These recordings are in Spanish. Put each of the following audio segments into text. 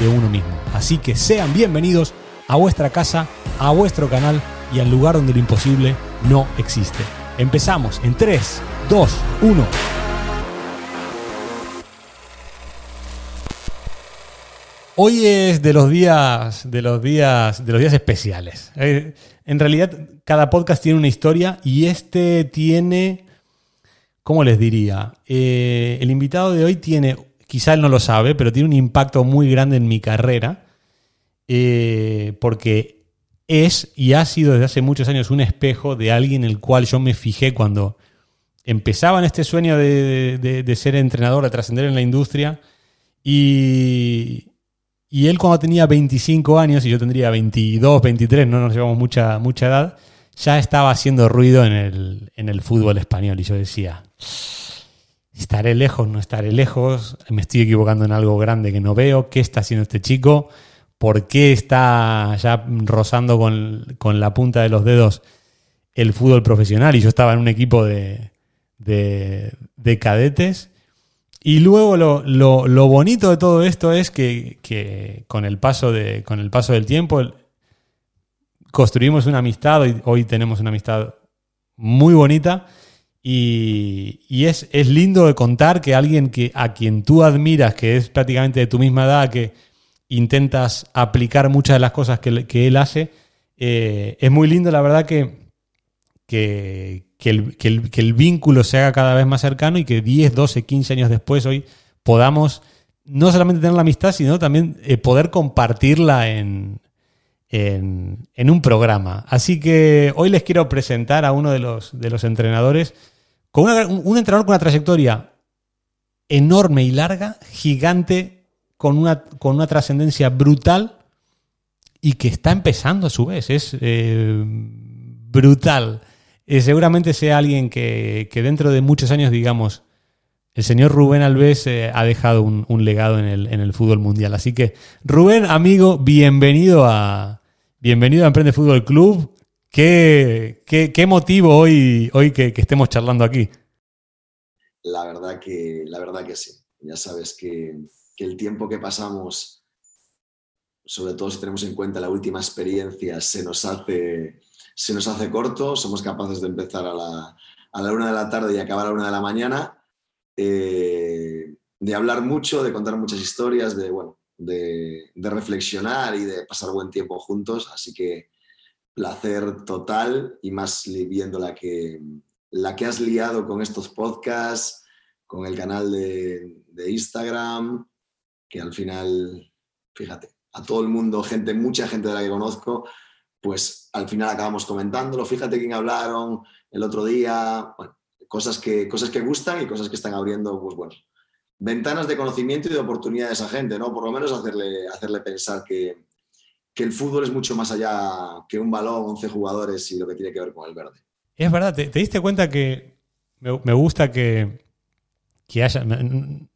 de uno mismo. Así que sean bienvenidos a vuestra casa, a vuestro canal y al lugar donde lo imposible no existe. Empezamos en 3, 2, 1. Hoy es de los días de los días de los días especiales. En realidad cada podcast tiene una historia y este tiene ¿cómo les diría? Eh, el invitado de hoy tiene quizá él no lo sabe, pero tiene un impacto muy grande en mi carrera, eh, porque es y ha sido desde hace muchos años un espejo de alguien en el cual yo me fijé cuando empezaba en este sueño de, ser entrenador, de trascender en la industria, y, él cuando tenía 25 años, y yo tendría 22, 23, no nos llevamos mucha, mucha edad, ya estaba haciendo ruido en el, en el fútbol español, y yo decía estaré lejos, no estaré lejos, me estoy equivocando en algo grande que no veo, qué está haciendo este chico, por qué está ya rozando con, la punta de los dedos el fútbol profesional y yo estaba en un equipo de, de, cadetes. Y luego lo, bonito de todo esto es que, con, el paso de, con el paso del tiempo construimos una amistad, hoy, hoy tenemos una amistad muy bonita y, es, es, lindo de contar que alguien que, a quien tú admiras, que es prácticamente de tu misma edad, que intentas aplicar muchas de las cosas que, que él hace, eh, es muy lindo, la verdad, que, que, el, que, el, vínculo se haga cada vez más cercano y que 10, 12, 15 años después hoy podamos no solamente tener la amistad, sino también eh, poder compartirla en, en, un programa. Así que hoy les quiero presentar a uno de los, de los entrenadores con un entrenador con una trayectoria enorme y larga, gigante, con una, con una trascendencia brutal y que está empezando a su vez. Es eh, brutal. Eh, seguramente sea alguien que, dentro de muchos años, digamos, el señor Rubén Alves eh, ha dejado un, legado en el, en el, fútbol mundial. Así que, Rubén, amigo, bienvenido a, bienvenido a Emprende Fútbol Club. ¿Qué, qué, motivo hoy, hoy que, estemos charlando aquí? La verdad que, la verdad que sí. Ya sabes que, el tiempo que pasamos, sobre todo si tenemos en cuenta la última experiencia, se nos hace, se nos hace corto. Somos capaces de empezar a la, a la una de la tarde y acabar a la una de la mañana. Eh, de hablar mucho, de contar muchas historias, de, bueno, de, de reflexionar y de pasar buen tiempo juntos. Así que placer total y más viendo la que, la que has liado con estos podcasts, con el canal de, Instagram, que al final, fíjate, a todo el mundo, gente, mucha gente de la que conozco, pues al final acabamos comentándolo. Fíjate quién hablaron el otro día, cosas que, cosas que gustan y cosas que están abriendo, pues bueno, ventanas de conocimiento y de oportunidad a gente, ¿no? Por lo menos hacerle, hacerle pensar que, que el fútbol es mucho más allá que un balón, 11 jugadores y lo que tiene que ver con el verde. Es verdad, ¿te, diste cuenta que me, gusta que, que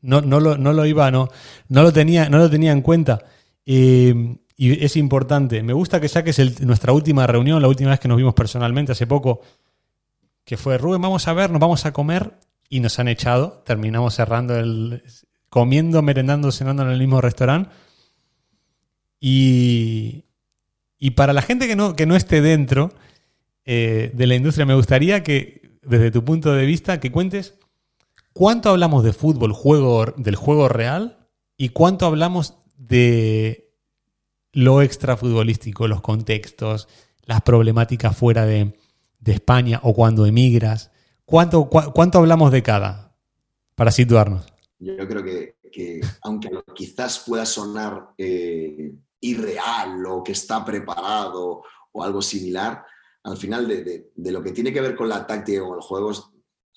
no, no, lo, no, lo, iba, no, no, lo tenía, no lo tenía en cuenta. y es importante. Me gusta que saques nuestra última reunión, la última vez que nos vimos personalmente hace poco, que fue Rubén, vamos a ver, nos vamos a comer y nos han echado. Terminamos cerrando el. comiendo, merendando, cenando en el mismo restaurante. Y, para la gente que no, que no esté dentro eh, de la industria, me gustaría que, desde tu punto de vista, que cuentes cuánto hablamos de fútbol, juego, del juego real, y cuánto hablamos de lo extrafutbolístico, los contextos, las problemáticas fuera de, España o cuando emigras. ¿Cuánto, ¿Cuánto hablamos de cada? Para situarnos. Yo creo que, aunque quizás pueda sonar eh, irreal o que está preparado o algo similar, al final de, lo que tiene que ver con la táctica o los juegos,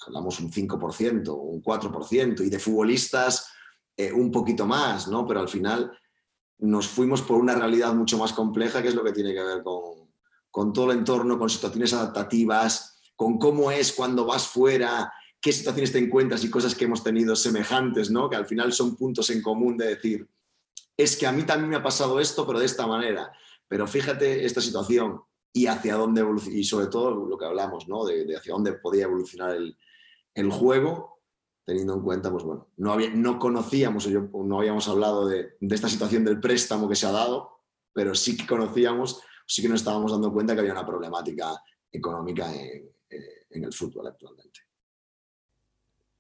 hablamos un 5%, un 4%, y de futbolistas eh, un poquito más, ¿no? Pero al final nos fuimos por una realidad mucho más compleja, que es lo que tiene que ver con, con todo el entorno, con situaciones adaptativas, con cómo es cuando vas fuera, qué situaciones te encuentras y cosas que hemos tenido semejantes, ¿no? Que al final son puntos en común de decir, es que a mí también me ha pasado esto, pero de esta manera. Pero fíjate esta situación y hacia dónde y sobre todo lo que hablamos, ¿no? De, hacia dónde podía evolucionar el, el, juego, teniendo en cuenta, pues bueno, no, había, no conocíamos, o no habíamos hablado de, de esta situación del préstamo que se ha dado, pero sí que conocíamos, sí que nos estábamos dando cuenta que había una problemática económica en, en el fútbol actualmente.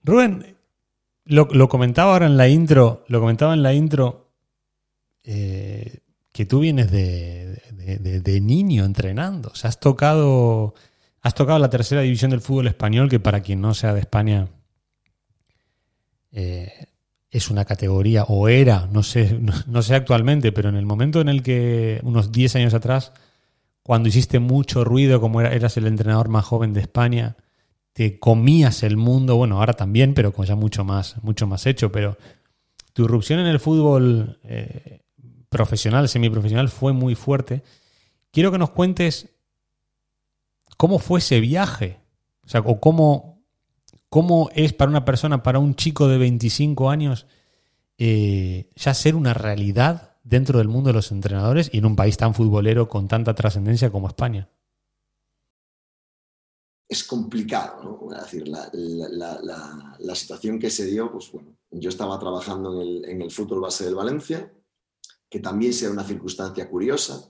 Rubén, lo, comentaba ahora en la intro, lo comentaba en la intro, eh, que tú vienes de, de, niño entrenando. O sea, has tocado, has tocado la tercera división del fútbol español, que para quien no sea de España eh, es una categoría, o era, no sé, no, sé actualmente, pero en el momento en el que, unos 10 años atrás, cuando hiciste mucho ruido, como eras el entrenador más joven de España, te comías el mundo, bueno, ahora también, pero con ya mucho más, mucho más hecho, pero tu irrupción en el fútbol eh, profesional, semiprofesional, fue muy fuerte. Quiero que nos cuentes cómo fue ese viaje, o sea, o cómo, cómo es para una persona, para un chico de 25 años, eh, ya ser una realidad dentro del mundo de los entrenadores y en un país tan futbolero con tanta trascendencia como España. Es complicado, ¿no? Es decir, la, situación que se dio, pues bueno, yo estaba trabajando en el, en fútbol base del Valencia, que también sea una circunstancia curiosa.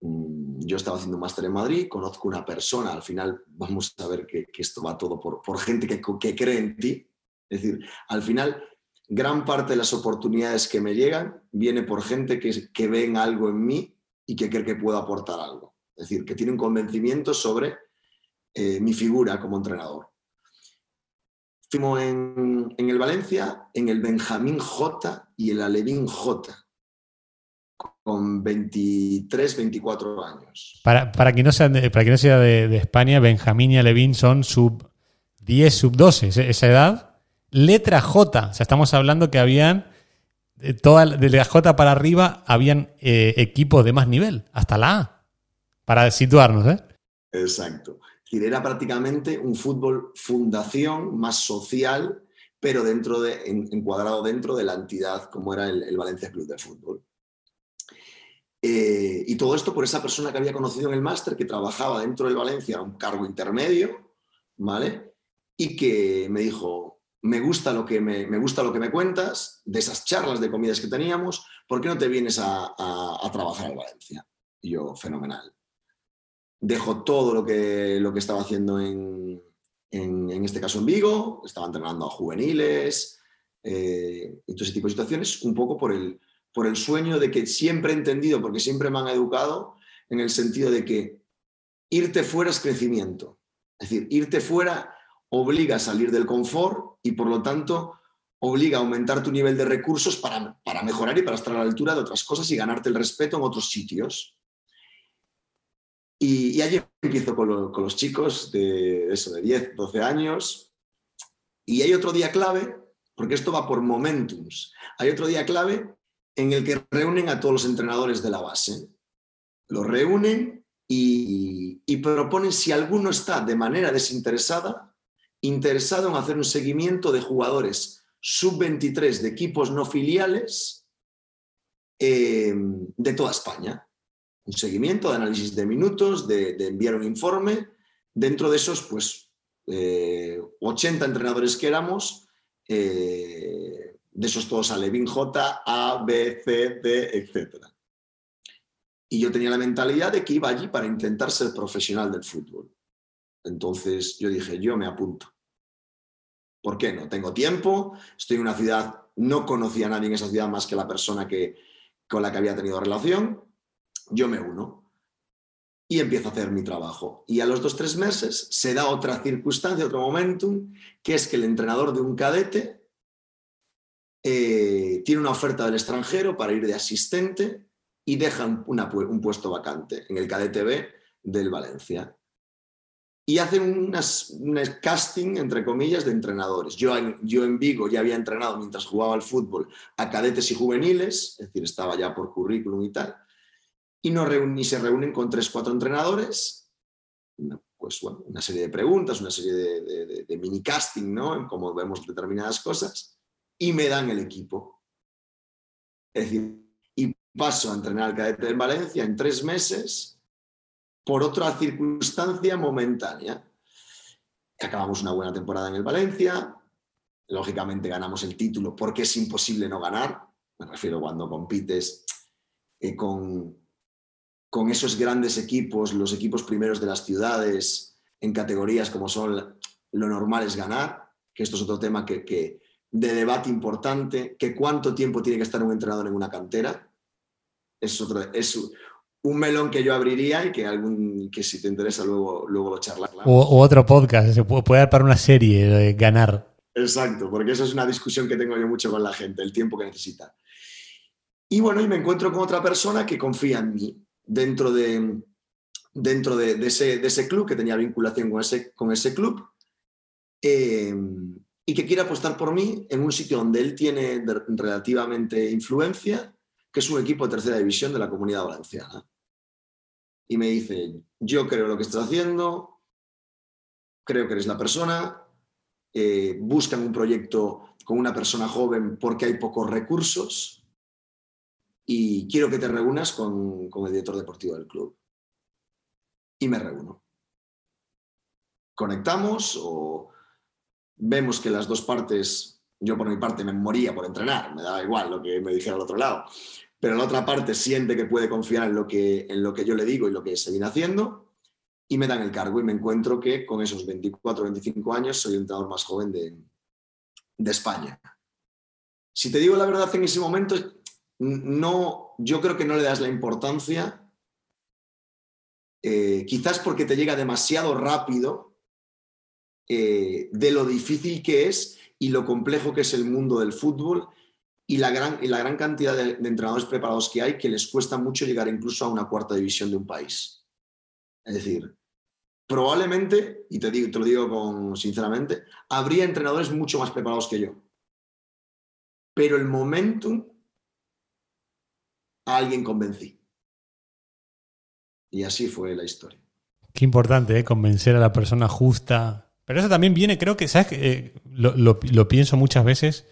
Mm, yo estaba haciendo un máster en Madrid, conozco una persona, al final vamos a ver que, esto va todo por, gente que, cree en ti. Es decir, al final, gran parte de las oportunidades que me llegan viene por gente que, que ven algo en mí y que cree que puedo aportar algo. Es decir, que tiene un convencimiento sobre eh, mi figura como entrenador. Fuimos en, el Valencia, en el Benjamín J y el Alevín J con 23, 24 años. Para, para quien no sea, de, para quien no sea de, España, Benjamín y Alevín son sub 10, sub 12, esa edad. Letra J, o sea, estamos hablando que habían, de, toda, de la J para arriba, habían eh, equipos de más nivel, hasta la A, para situarnos. ¿eh? Exacto. Era prácticamente un fútbol fundación más social, pero dentro de, encuadrado dentro de la entidad como era el, Valencia Club de Fútbol. Eh, y todo esto por esa persona que había conocido en el máster, que trabajaba dentro del Valencia, un cargo intermedio, ¿vale? Y que me dijo, me gusta lo que me, gusta lo que me cuentas, de esas charlas de comidas que teníamos, ¿por qué no te vienes a, trabajar en Valencia? Y yo, fenomenal. Dejo todo lo que, lo que estaba haciendo en, en, este caso en Vigo, estaba entrenando a juveniles, eh, y todo ese tipo de situaciones, un poco por el, por el sueño de que siempre he entendido, porque siempre me han educado, en el sentido de que irte fuera es crecimiento. Es decir, irte fuera obliga a salir del confort y por lo tanto obliga a aumentar tu nivel de recursos para, para mejorar y para estar a la altura de otras cosas y ganarte el respeto en otros sitios. Y, y allí empiezo con, con, los chicos de eso, de 10, 12 años. Y hay otro día clave, porque esto va por momentums. Hay otro día clave en el que reúnen a todos los entrenadores de la base. Los reúnen y, proponen si alguno está de manera desinteresada, interesado en hacer un seguimiento de jugadores sub-23 de equipos no filiales eh, de toda España. Un seguimiento de análisis de minutos, de, enviar un informe. Dentro de esos, pues, 80 eh, entrenadores que éramos, eh, de esos todos a Levin J, A, B, C, D, etc. Y yo tenía la mentalidad de que iba allí para intentar ser profesional del fútbol. Entonces yo dije, yo me apunto. ¿Por qué no? Tengo tiempo, estoy en una ciudad, no conocía a nadie en esa ciudad más que la persona que, con la que había tenido relación, yo me uno y empiezo a hacer mi trabajo. Y a los dos, tres meses se da otra circunstancia, otro momentum, que es que el entrenador de un cadete eh, tiene una oferta del extranjero para ir de asistente y deja un puesto vacante en el KDTV del Valencia. Y hacen unas, un casting, entre comillas, de entrenadores. Yo en, yo en Vigo ya había entrenado mientras jugaba al fútbol a cadetes y juveniles, es decir, estaba ya por currículum y tal, y, no se reúnen con tres, cuatro entrenadores, pues bueno, una serie de preguntas, una serie de, de mini casting, ¿no? Como vemos determinadas cosas, y me dan el equipo. Es decir, y paso a entrenar al cadete en Valencia en tres meses por otra circunstancia momentánea. Acabamos una buena temporada en el Valencia, lógicamente ganamos el título porque es imposible no ganar, me refiero cuando compites eh, con, esos grandes equipos, los equipos primeros de las ciudades, en categorías como son lo normal es ganar, que esto es otro tema que, de debate importante, que cuánto tiempo tiene que estar un entrenador en una cantera. Es, otro, es un melón que yo abriría y que algún que si te interesa luego, luego lo charlamos. O, otro podcast, se puede, dar para una serie de ganar. Exacto, porque eso es una discusión que tengo yo mucho con la gente, el tiempo que necesita. Y bueno, y me encuentro con otra persona que confía en mí dentro de, dentro de, ese, de ese, club, que tenía vinculación con ese, con ese club, eh, y que quiere apostar por mí en un sitio donde él tiene relativamente influencia que es un equipo de tercera división de la comunidad valenciana. Y me dice, yo creo lo que estás haciendo, creo que eres la persona, eh, buscan un proyecto con una persona joven porque hay pocos recursos y quiero que te reúnas con, con el director deportivo del club. Y me reúno. Conectamos o vemos que las dos partes yo por mi parte me moría por entrenar, me daba igual lo que me dijera al otro lado, pero la otra parte siente que puede confiar en lo que, en lo que yo le digo y lo que se viene haciendo y me dan el cargo y me encuentro que con esos 24 25 años soy el entrenador más joven de, de España. Si te digo la verdad en ese momento, no, yo creo que no le das la importancia, eh, quizás porque te llega demasiado rápido eh, de lo difícil que es y lo complejo que es el mundo del fútbol y la gran, y la gran cantidad de, entrenadores preparados que hay que les cuesta mucho llegar incluso a una cuarta división de un país. Es decir, probablemente, y te, digo, te lo digo con, sinceramente, habría entrenadores mucho más preparados que yo. Pero el momentum a alguien convencí. Y así fue la historia. Qué importante, ¿eh? convencer a la persona justa, pero eso también viene, creo que, ¿sabes? Eh, lo, pienso muchas veces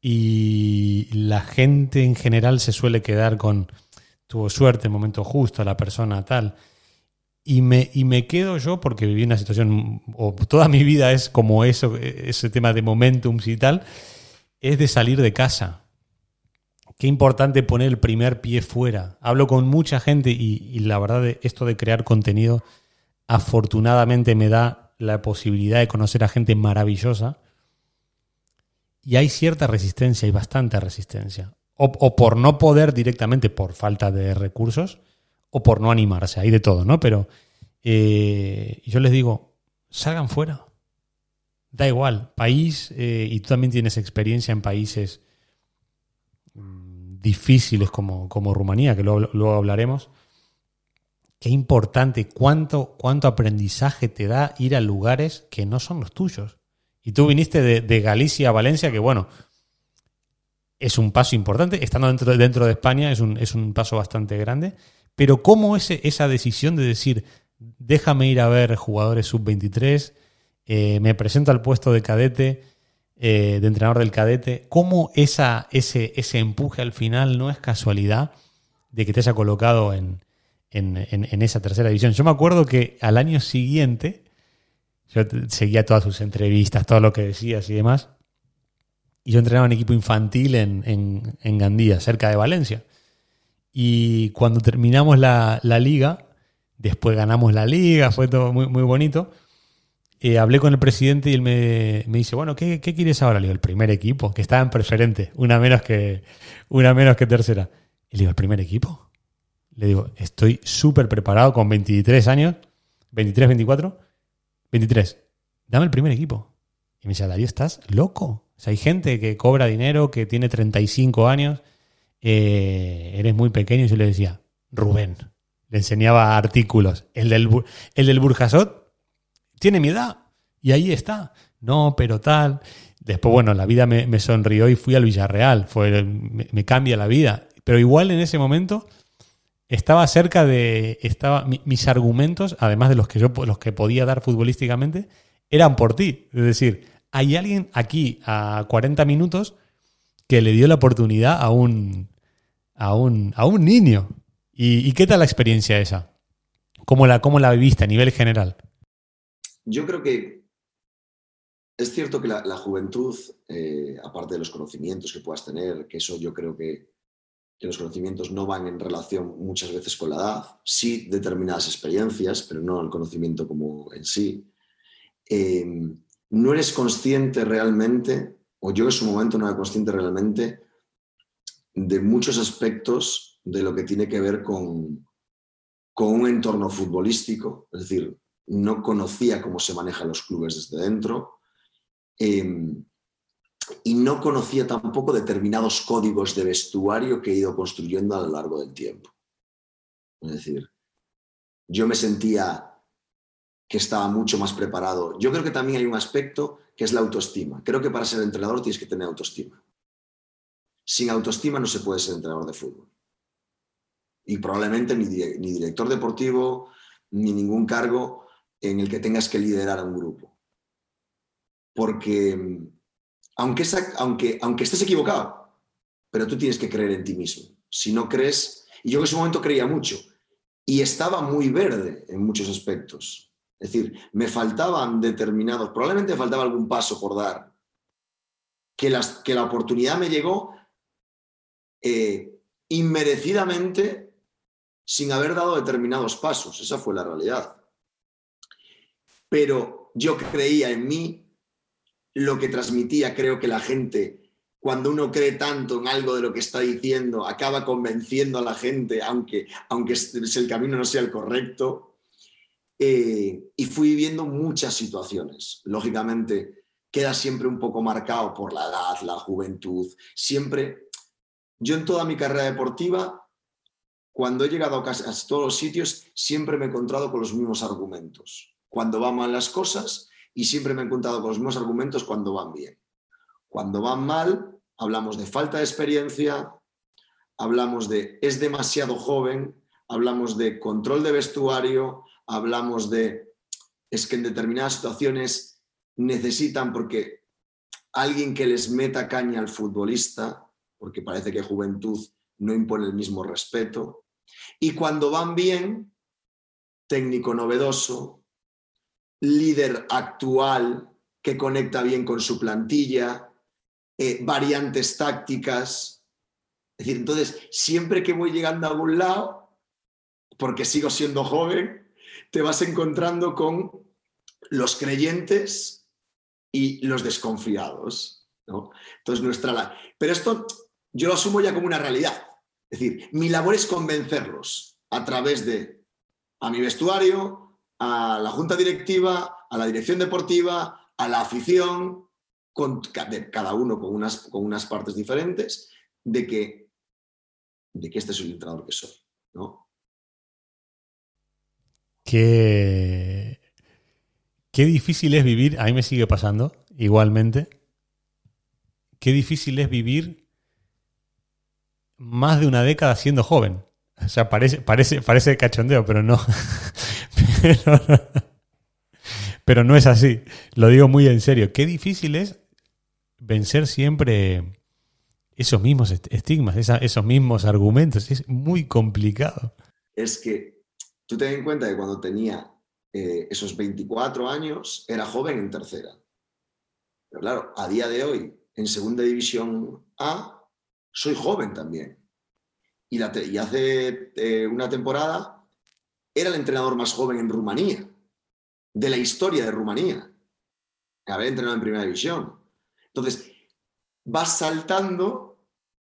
y la gente en general se suele quedar con tuvo suerte, el momento justo, la persona tal. Y me, y me quedo yo porque viví una situación, o toda mi vida es como eso, ese tema de momentum y tal, es de salir de casa. Qué importante poner el primer pie fuera. Hablo con mucha gente y, y la verdad esto de crear contenido afortunadamente me da la posibilidad de conocer a gente maravillosa. Y hay cierta resistencia, hay bastante resistencia. O, por no poder directamente por falta de recursos, o por no animarse, hay de todo, ¿no? Pero eh, yo les digo, salgan fuera. Da igual, país, eh, y tú también tienes experiencia en países mm, difíciles como, como Rumanía, que luego hablaremos qué importante, cuánto, cuánto aprendizaje te da ir a lugares que no son los tuyos. Y tú viniste de, Galicia a Valencia, que bueno, es un paso importante. Estando dentro, dentro de España es un, es un paso bastante grande. Pero ¿cómo ese, esa decisión de decir, déjame ir a ver jugadores sub-23, eh, me presento al puesto de cadete, eh, de entrenador del cadete, cómo esa, ese, ese empuje al final no es casualidad de que te haya colocado en, en, esa tercera división. Yo me acuerdo que al año siguiente, yo seguía todas sus entrevistas, todo lo que decías y demás, y yo entrenaba en equipo infantil en, Gandía, cerca de Valencia. Y cuando terminamos la, liga, después ganamos la liga, fue todo muy, muy bonito. Eh, hablé con el presidente y él me, dice, bueno, ¿qué, quieres ahora? Le digo, el primer equipo, que estaba en preferente, una menos que, una menos que tercera. Y le digo, ¿el primer equipo? Le digo, estoy súper preparado con 23 años, 23, 24, 23. Dame el primer equipo. Y me dice, Darío, estás loco. O sea, hay gente que cobra dinero, que tiene 35 años, eh, eres muy pequeño. Y yo le decía, Rubén. Le enseñaba artículos. El del, el del Burjasot, tiene mi edad. Y ahí está. No, pero tal. Después, bueno, la vida me, sonrió y fui al Villarreal. Fue, me, cambia la vida. Pero igual en ese momento estaba cerca de. Estaba, mis argumentos, además de los que yo los que podía dar futbolísticamente, eran por ti. Es decir, hay alguien aquí a 40 minutos que le dio la oportunidad a un, a un, a un niño. ¿Y, qué tal la experiencia esa? ¿Cómo la, cómo la viviste a nivel general? Yo creo que es cierto que la, juventud, eh, aparte de los conocimientos que puedas tener, que eso yo creo que, los conocimientos no van en relación muchas veces con la edad, sí determinadas experiencias, pero no el conocimiento como en sí. Eh, no eres consciente realmente, o yo en su momento no era consciente realmente, de muchos aspectos de lo que tiene que ver con, con un entorno futbolístico, es decir, no conocía cómo se manejan los clubes desde dentro em, y no conocía tampoco determinados códigos de vestuario que he ido construyendo a lo largo del tiempo. Es decir, yo me sentía que estaba mucho más preparado. Yo creo que también hay un aspecto que es la autoestima. Creo que para ser entrenador tienes que tener autoestima. Sin autoestima no se puede ser entrenador de fútbol. Y probablemente ni, director deportivo, ni ningún cargo en el que tengas que liderar a un grupo. Porque aunque, estés equivocado, pero tú tienes que creer en ti mismo. Si no crees, y yo en ese momento creía mucho, y estaba muy verde en muchos aspectos, es decir, me faltaban determinados, probablemente me faltaba algún paso por dar, que, las, que la oportunidad me llegó eh, inmerecidamente sin haber dado determinados pasos. Esa fue la realidad. Pero yo creía en mí, lo que transmitía, creo que la gente, cuando uno cree tanto en algo de lo que está diciendo, acaba convenciendo a la gente, aunque, aunque el camino no sea el correcto. Eh, y fui viviendo muchas situaciones. Lógicamente, queda siempre un poco marcado por la edad, la juventud. Siempre, yo en toda mi carrera deportiva, cuando he llegado a casi a todos los sitios, siempre me he encontrado con los mismos argumentos. Cuando van mal las cosas y siempre me he encontrado con los mismos argumentos cuando van bien. Cuando van mal, hablamos de falta de experiencia, hablamos de es demasiado joven, hablamos de control de vestuario, hablamos de, es que en determinadas situaciones necesitan, porque alguien que les meta caña al futbolista, porque parece que juventud no impone el mismo respeto, y cuando van bien, técnico novedoso, líder actual que conecta bien con su plantilla, eh, variantes tácticas. Es decir, entonces, siempre que voy llegando a algún lado, porque sigo siendo joven, te vas encontrando con los creyentes y los desconfiados. ¿no? Entonces, nuestra... Pero esto yo lo asumo ya como una realidad. Es decir, mi labor es convencerlos a través de a mi vestuario, a la junta directiva, a la dirección deportiva, a la afición, con, cada uno con unas, con unas partes diferentes, de que, de que este es el entrenador que soy. ¿no? Qué, qué difícil es vivir, a mí me sigue pasando igualmente, qué difícil es vivir más de una década siendo joven. O sea, parece, parece, parece cachondeo, pero no. pero, no es así. Lo digo muy en serio. Qué difícil es vencer siempre esos mismos estigmas, esos mismos argumentos. Es muy complicado. Es que Tú ten en cuenta que cuando tenía eh, esos 24 años era joven en tercera. Pero claro, a día de hoy, en segunda división A, soy joven también. Y, hace eh, una temporada era el entrenador más joven en Rumanía, de la historia de Rumanía. Había entrenado en primera división. Entonces, vas saltando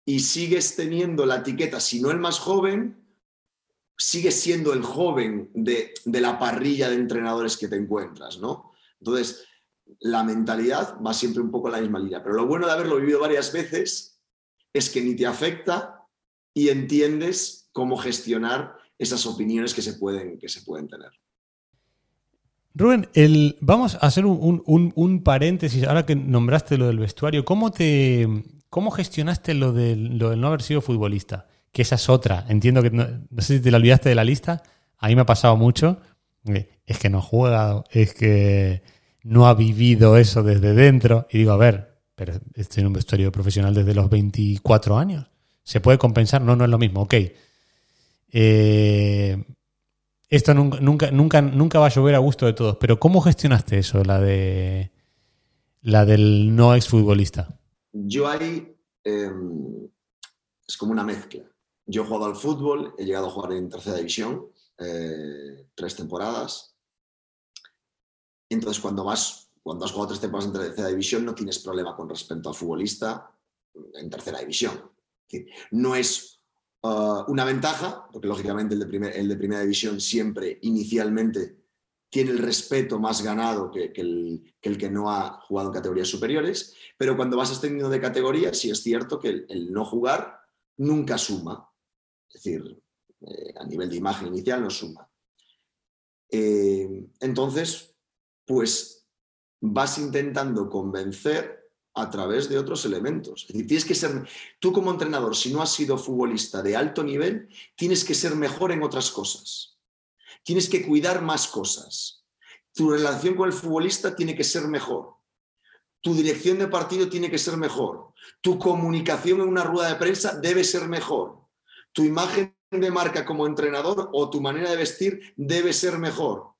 y sigues teniendo la etiqueta, si no el más joven, sigue siendo el joven de, la parrilla de entrenadores que te encuentras, ¿no? Entonces, la mentalidad va siempre un poco en la misma línea. Pero lo bueno de haberlo vivido varias veces es que ni te afecta y entiendes cómo gestionar esas opiniones que se pueden, que se pueden tener. Rubén, el, vamos a hacer un, paréntesis, ahora que nombraste lo del vestuario, ¿cómo, te, cómo gestionaste lo del, lo no haber sido futbolista? Que esa es otra, entiendo que no, sé si te la olvidaste de la lista, a mí me ha pasado mucho, es que no ha jugado, es que no ha vivido eso desde dentro, y digo, a ver, pero estoy en un vestuario profesional desde los 24 años, ¿se puede compensar? No, no es lo mismo, ok. Eh, esto nunca, nunca, nunca, va a llover a gusto de todos, pero ¿cómo gestionaste eso, la de la del no exfutbolista? Yo ahí em, es como una mezcla. Yo he jugado al fútbol, he llegado a jugar en tercera división, eh, tres temporadas. Entonces, cuando vas, cuando has jugado tres temporadas en tercera división, no tienes problema con respecto al futbolista en tercera división. No es Uh, una ventaja, porque lógicamente el de, el de, primera división siempre inicialmente tiene el respeto más ganado que, el, que, no ha jugado en categorías superiores, pero cuando vas ascendiendo de categoría, sí es cierto que el, no jugar nunca suma, es decir, eh, a nivel de imagen inicial no suma. Eh, entonces, pues vas intentando convencer a través de otros elementos. Tienes que ser, tú como entrenador, si no has sido futbolista de alto nivel, tienes que ser mejor en otras cosas. Tienes que cuidar más cosas. Tu relación con el futbolista tiene que ser mejor. Tu dirección de partido tiene que ser mejor. Tu comunicación en una rueda de prensa debe ser mejor. Tu imagen de marca como entrenador o tu manera de vestir debe ser mejor.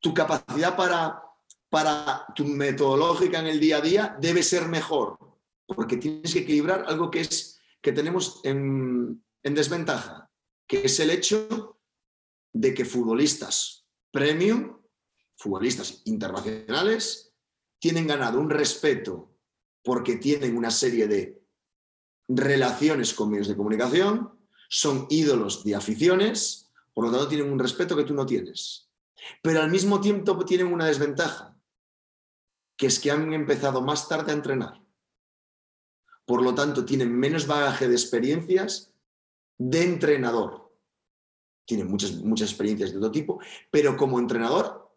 Tu capacidad para para tu metodológica en el día a día debe ser mejor, porque tienes que equilibrar algo que, es, que tenemos en, desventaja, que es el hecho de que futbolistas premium, futbolistas internacionales, tienen ganado un respeto porque tienen una serie de relaciones con medios de comunicación, son ídolos de aficiones, por lo tanto tienen un respeto que tú no tienes. Pero al mismo tiempo tienen una desventaja, que es que han empezado más tarde a entrenar. Por lo tanto, tienen menos bagaje de experiencias de entrenador. Tienen muchas, muchas experiencias de todo tipo, pero como entrenador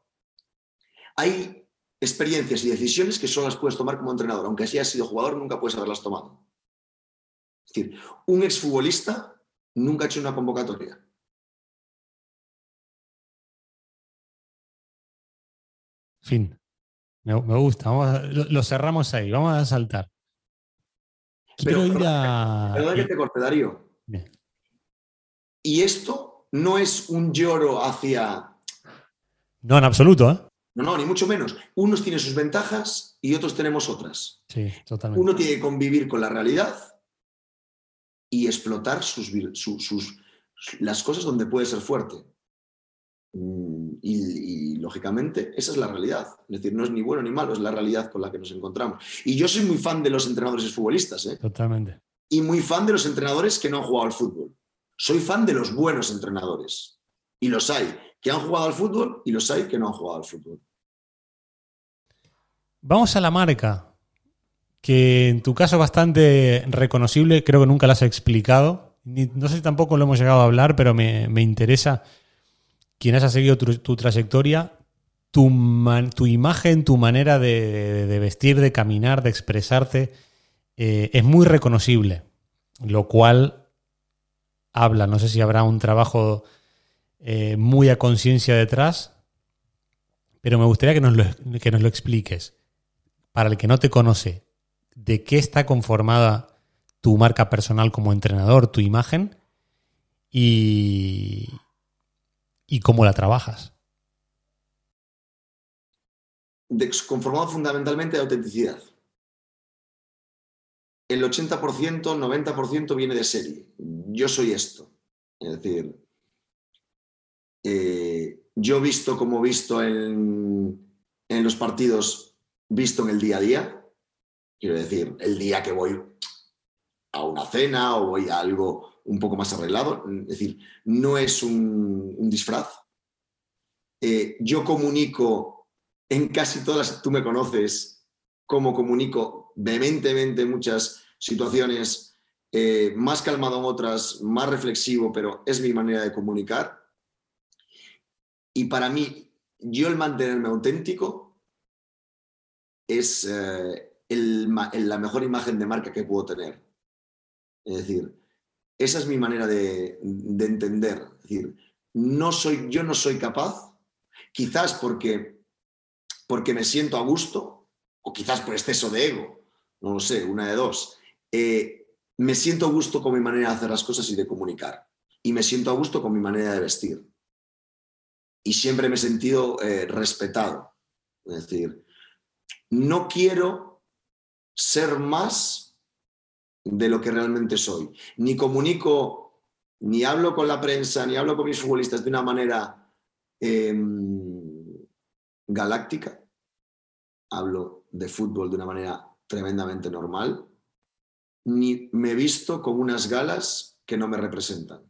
hay experiencias y decisiones que solo las puedes tomar como entrenador. Aunque así hayas sido jugador, nunca puedes haberlas tomado. Es decir, un exfutbolista nunca ha hecho una convocatoria. Fin. Me, gusta. lo, cerramos ahí. Vamos a saltar. Quiero ir a. Perdón que te corte, Darío. Y esto no es un lloro hacia. No, en absoluto, ¿eh? No, no, ni mucho menos. Unos tienen sus ventajas y otros tenemos otras. Sí, totalmente. Uno tiene que convivir con la realidad y explotar sus, sus, las cosas donde puede ser fuerte. Mm, lógicamente esa es la realidad. Es decir, no es ni bueno ni malo, es la realidad con la que nos encontramos. Y yo soy muy fan de los entrenadores y futbolistas. ¿eh? Totalmente. Y muy fan de los entrenadores que no han jugado al fútbol. Soy fan de los buenos entrenadores. Y los hay que han jugado al fútbol y los hay que no han jugado al fútbol. Vamos a la marca, que en tu caso es bastante reconocible, creo que nunca la has explicado. No sé si tampoco lo hemos llegado a hablar, pero me, me interesa quien haya seguido tu, trayectoria, tu, imagen, tu manera de, vestir, de caminar, de expresarte, eh, es muy reconocible, lo cual habla, no sé si habrá un trabajo eh, muy a conciencia detrás, pero me gustaría que nos, lo, que nos lo expliques, para el que no te conoce, de qué está conformada tu marca personal como entrenador, tu imagen, y, y cómo la trabajas. Conformado fundamentalmente de autenticidad. El 80%, 90% viene de serie. Yo soy esto. Es decir, eh, yo visto como visto en, en los partidos, visto en el día a día. Quiero decir, el día que voy a una cena o voy a algo un poco más arreglado. Es decir, no es un, disfraz. Eh, yo comunico en casi todas tú me conoces, como comunico vehementemente en muchas situaciones, eh, más calmado en otras, más reflexivo, pero es mi manera de comunicar. Y para mí, yo el mantenerme auténtico es eh, la mejor imagen de marca que puedo tener. Es decir, esa es mi manera de, entender. Es decir, no soy, yo no soy capaz, quizás porque, porque me siento a gusto, o quizás por exceso de ego, no lo sé, una de dos. Eh, me siento a gusto con mi manera de hacer las cosas y de comunicar. Y me siento a gusto con mi manera de vestir. Y siempre me he sentido eh, respetado. Es decir, no quiero ser más de lo que realmente soy. Ni comunico, ni hablo con la prensa, ni hablo con mis futbolistas de una manera em, galáctica. Hablo de fútbol de una manera tremendamente normal. Ni me he visto con unas galas que no me representan.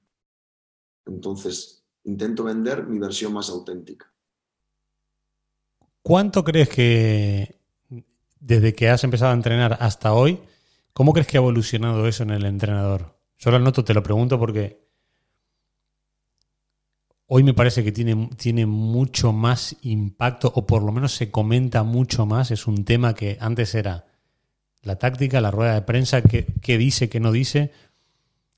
Entonces, intento vender mi versión más auténtica. ¿Cuánto crees que desde que has empezado a entrenar hasta hoy, cómo crees que ha evolucionado eso en el entrenador? Yo lo noto, te lo pregunto porque hoy me parece que tiene, tiene mucho más impacto, o por lo menos se comenta mucho más. Es un tema que antes era la táctica, la rueda de prensa, qué, dice, qué no dice,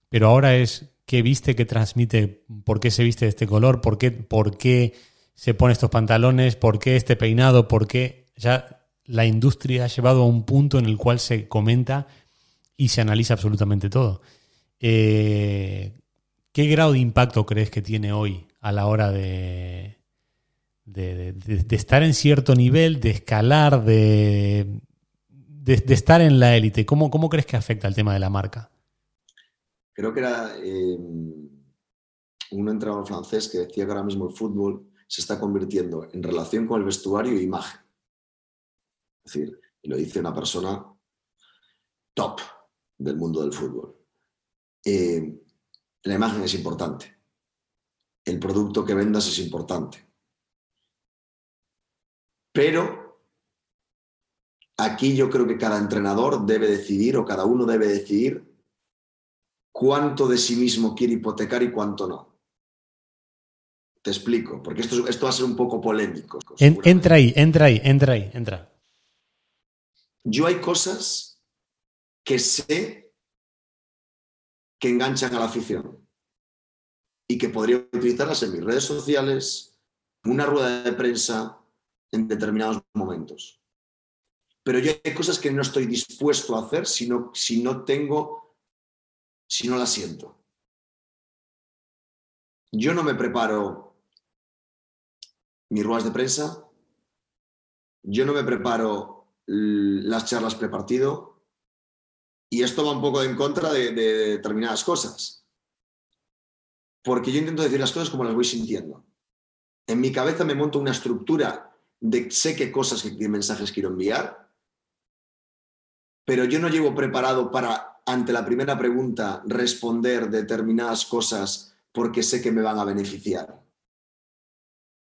pero ahora es qué viste, qué transmite, por qué se viste de este color, por qué, por qué se pone estos pantalones, por qué este peinado, por qué ya la industria ha llevado a un punto en el cual se comenta y se analiza absolutamente todo. Eh, ¿Qué grado de impacto crees que tiene hoy a la hora de, de, estar en cierto nivel, de escalar, de, estar en la élite? ¿Cómo, ¿Cómo, crees que afecta el tema de la marca? Creo que era eh, un entrenador francés que decía que ahora mismo el fútbol se está convirtiendo en relación con el vestuario e imagen. Es decir, lo dice una persona top del mundo del fútbol. Eh, la imagen es importante. El producto que vendas es importante. Pero aquí yo creo que cada entrenador debe decidir o cada uno debe decidir cuánto de sí mismo quiere hipotecar y cuánto no. Te explico, porque esto, esto va a ser un poco polémico. entra ahí, entra ahí, entra ahí, entra. Yo hay cosas que sé que enganchan a la afición y que podría utilizarlas en mis redes sociales, una rueda de prensa, en determinados momentos. Pero yo hay cosas que no estoy dispuesto a hacer si no, si no tengo, si no las siento. Yo no me preparo mis ruedas de prensa, yo no me preparo las charlas prepartido y esto va un poco en contra de, determinadas cosas. Porque yo intento decir las cosas como las voy sintiendo. En mi cabeza me monto una estructura de sé qué cosas, qué mensajes quiero enviar, pero yo no llevo preparado para, ante la primera pregunta, responder determinadas cosas porque sé que me van a beneficiar.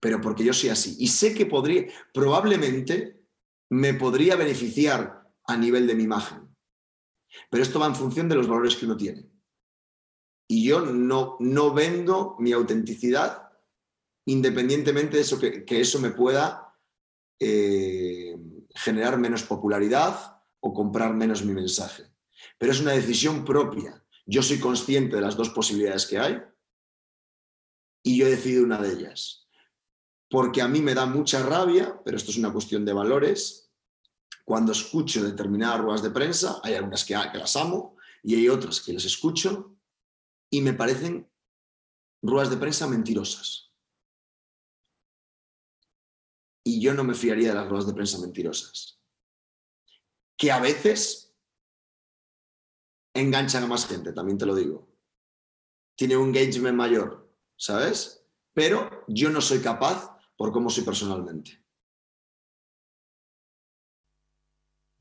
Pero porque yo soy así. Y sé que podría, probablemente, me podría beneficiar a nivel de mi imagen. Pero esto va en función de los valores que uno tiene. Y yo no, no vendo mi autenticidad independientemente de eso, que, eso me pueda eh, generar menos popularidad o comprar menos mi mensaje. Pero es una decisión propia. Yo soy consciente de las dos posibilidades que hay y yo he decidido una de ellas porque a mí me da mucha rabia, pero esto es una cuestión de valores. Cuando escucho determinadas ruedas de prensa, hay algunas que, que las amo y hay otras que las escucho y me parecen ruedas de prensa mentirosas. Y yo no me fiaría de las ruedas de prensa mentirosas. Que a veces enganchan a más gente, también te lo digo. Tiene un engagement mayor, ¿sabes? Pero yo no soy capaz por cómo soy personalmente.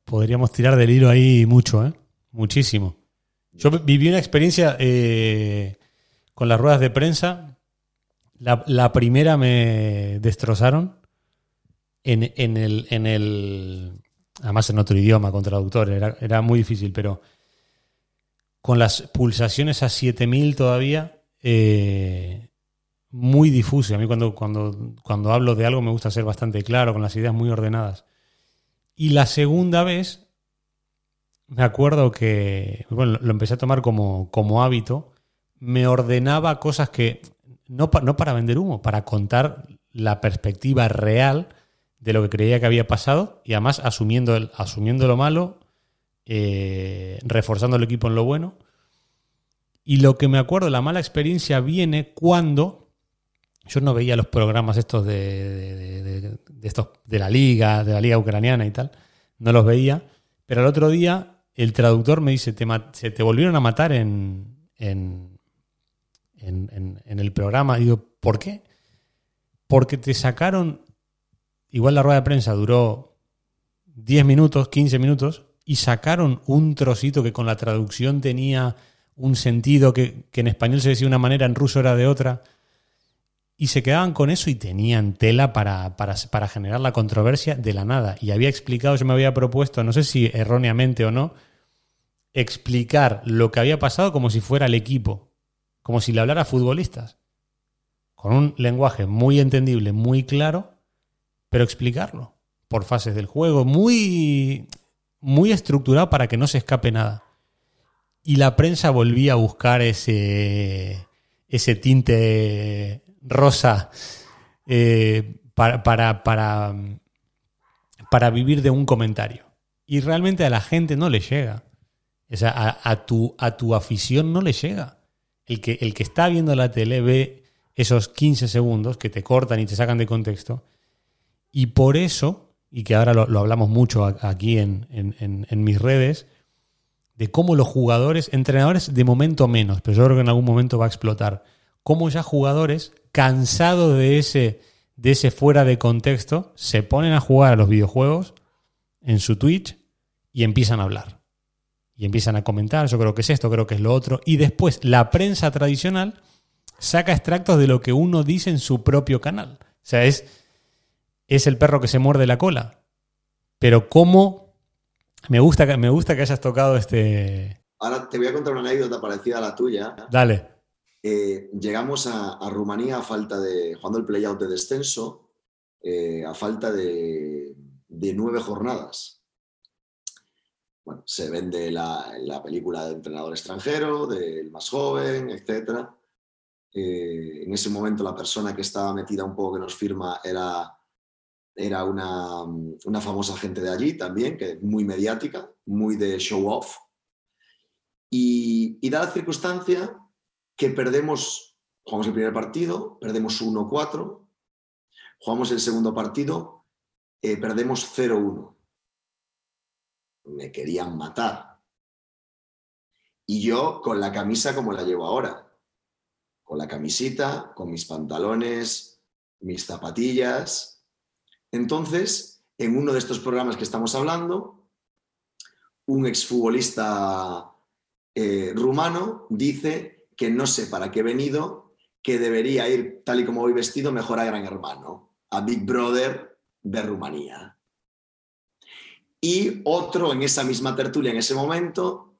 Podríamos tirar del hilo ahí mucho, ¿eh? Muchísimo. Yo viví una experiencia eh, con las ruedas de prensa. La, primera me destrozaron en, el. Además en otro idioma, con traductor. Era, era muy difícil, pero con las pulsaciones a 7000 todavía. Eh, muy difuso. A mí cuando, cuando hablo de algo me gusta ser bastante claro, con las ideas muy ordenadas. Y la segunda vez, me acuerdo que, bueno, lo empecé a tomar como, como hábito, me ordenaba cosas que, no, no para vender humo, para contar la perspectiva real de lo que creía que había pasado y además asumiendo, el, asumiendo lo malo, eh, reforzando el equipo en lo bueno. Y lo que me acuerdo, la mala experiencia viene cuando yo no veía los programas estos de, estos, de la liga, de la liga ucraniana y tal, no los veía, pero el otro día el traductor me dice, te, se te volvieron a matar en, en, en, el programa. Y digo, ¿por qué? Porque te sacaron igual la rueda de prensa duró 10 minutos, 15 minutos, y sacaron un trocito que con la traducción tenía un sentido que, en español se decía de una manera, en ruso era de otra, y se quedaban con eso y tenían tela para, para, generar la controversia de la nada. Y había explicado, yo me había propuesto, no sé si erróneamente o no, explicar lo que había pasado como si fuera el equipo, como si le hablara a futbolistas, con un lenguaje muy entendible, muy claro, pero explicarlo por fases del juego, muy, muy estructurado para que no se escape nada. Y la prensa volvía a buscar ese, ese tinte rosa eh, para, para, para, para, vivir de un comentario. Y realmente a la gente no le llega. O sea, a, a, tu, a tu afición no le llega. El que, el que está viendo la tele ve esos 15 segundos que te cortan y te sacan de contexto y por eso, y que ahora lo, hablamos mucho aquí en, mis redes, de cómo los jugadores, entrenadores de momento menos, pero yo creo que en algún momento va a explotar, cómo ya jugadores cansados de ese, de ese fuera de contexto se ponen a jugar a los videojuegos en su Twitch y empiezan a hablar. Y empiezan a comentar, yo creo que es esto, creo que es lo otro. Y después la prensa tradicional saca extractos de lo que uno dice en su propio canal. O sea, es es el perro que se muerde la cola. Pero cómo me gusta que, me gusta que hayas tocado este... Ahora te voy a contar una anécdota parecida a la tuya. Dale. Eh, llegamos a, Rumanía a falta de, jugando el playout de descenso, eh, a falta de, nueve jornadas. Bueno, se vende la, película de entrenador extranjero, del más joven, etc. Eh, en ese momento la persona que estaba metida un poco que nos firma era era una, famosa gente de allí también, que muy mediática, muy de show off. Y, y da la circunstancia que perdemos, jugamos el primer partido, perdemos 1-4, jugamos el segundo partido, eh, perdemos 0-1. Me querían matar. Y yo con la camisa como la llevo ahora, con la camisita, con mis pantalones, mis zapatillas, entonces, en uno de estos programas que estamos hablando, un exfutbolista eh, rumano dice que no sé para qué he venido, que debería ir tal y como voy vestido mejor a Gran Hermano, a Big Brother de Rumanía. Y otro en esa misma tertulia en ese momento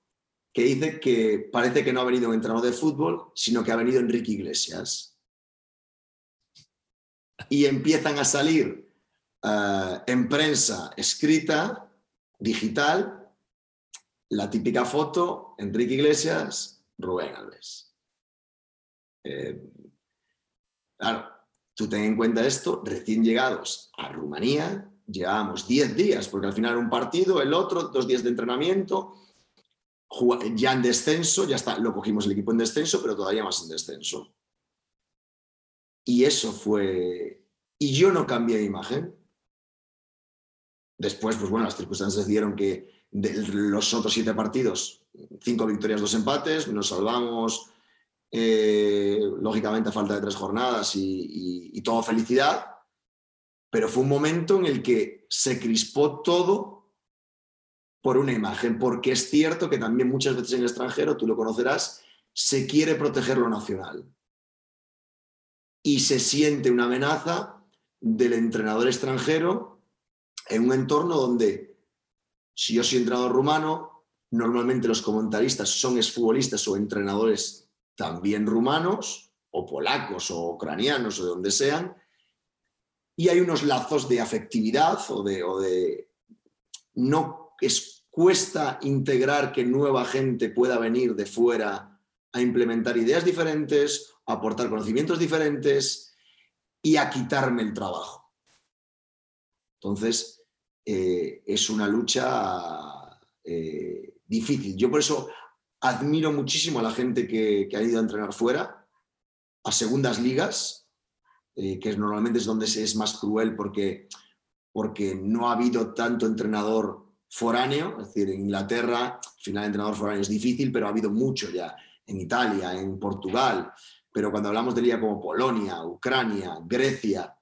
que dice que parece que no ha venido un entrenador de fútbol, sino que ha venido Enrique Iglesias. Y empiezan a salir eh, en prensa escrita, digital, la típica foto, Enrique Iglesias, Rubén Alves. Eh, claro, tú ten en cuenta esto, recién llegados a Rumanía, llevábamos 10 días, porque al final un partido, el otro, dos días de entrenamiento, ya en descenso, ya está, lo cogimos el equipo en descenso, pero todavía más en descenso. Y eso fue... Y yo no cambié de imagen. Después, pues bueno, las circunstancias dieron que de los otros siete partidos, cinco victorias, dos empates, nos salvamos eh, lógicamente a falta de tres jornadas y, y, todo felicidad, pero fue un momento en el que se crispó todo por una imagen, porque es cierto que también muchas veces en el extranjero, tú lo conocerás, se quiere proteger lo nacional. Y se siente una amenaza del entrenador extranjero en un entorno donde, si yo soy entrenador rumano, normalmente los comentaristas son exfutbolistas o entrenadores también rumanos o polacos, o ucranianos, o de donde sean, y hay unos lazos de afectividad o de, no es, cuesta integrar que nueva gente pueda venir de fuera a implementar ideas diferentes, a aportar conocimientos diferentes y a quitarme el trabajo. Entonces, eh, es una lucha eh, difícil. Yo por eso admiro muchísimo a la gente que, ha ido a entrenar fuera, a segundas ligas, eh, que normalmente es donde es más cruel porque, porque no ha habido tanto entrenador foráneo, es decir, en Inglaterra, al final entrenador foráneo es difícil, pero ha habido mucho ya, en Italia, en Portugal, pero cuando hablamos de liga como Polonia, Ucrania, Grecia,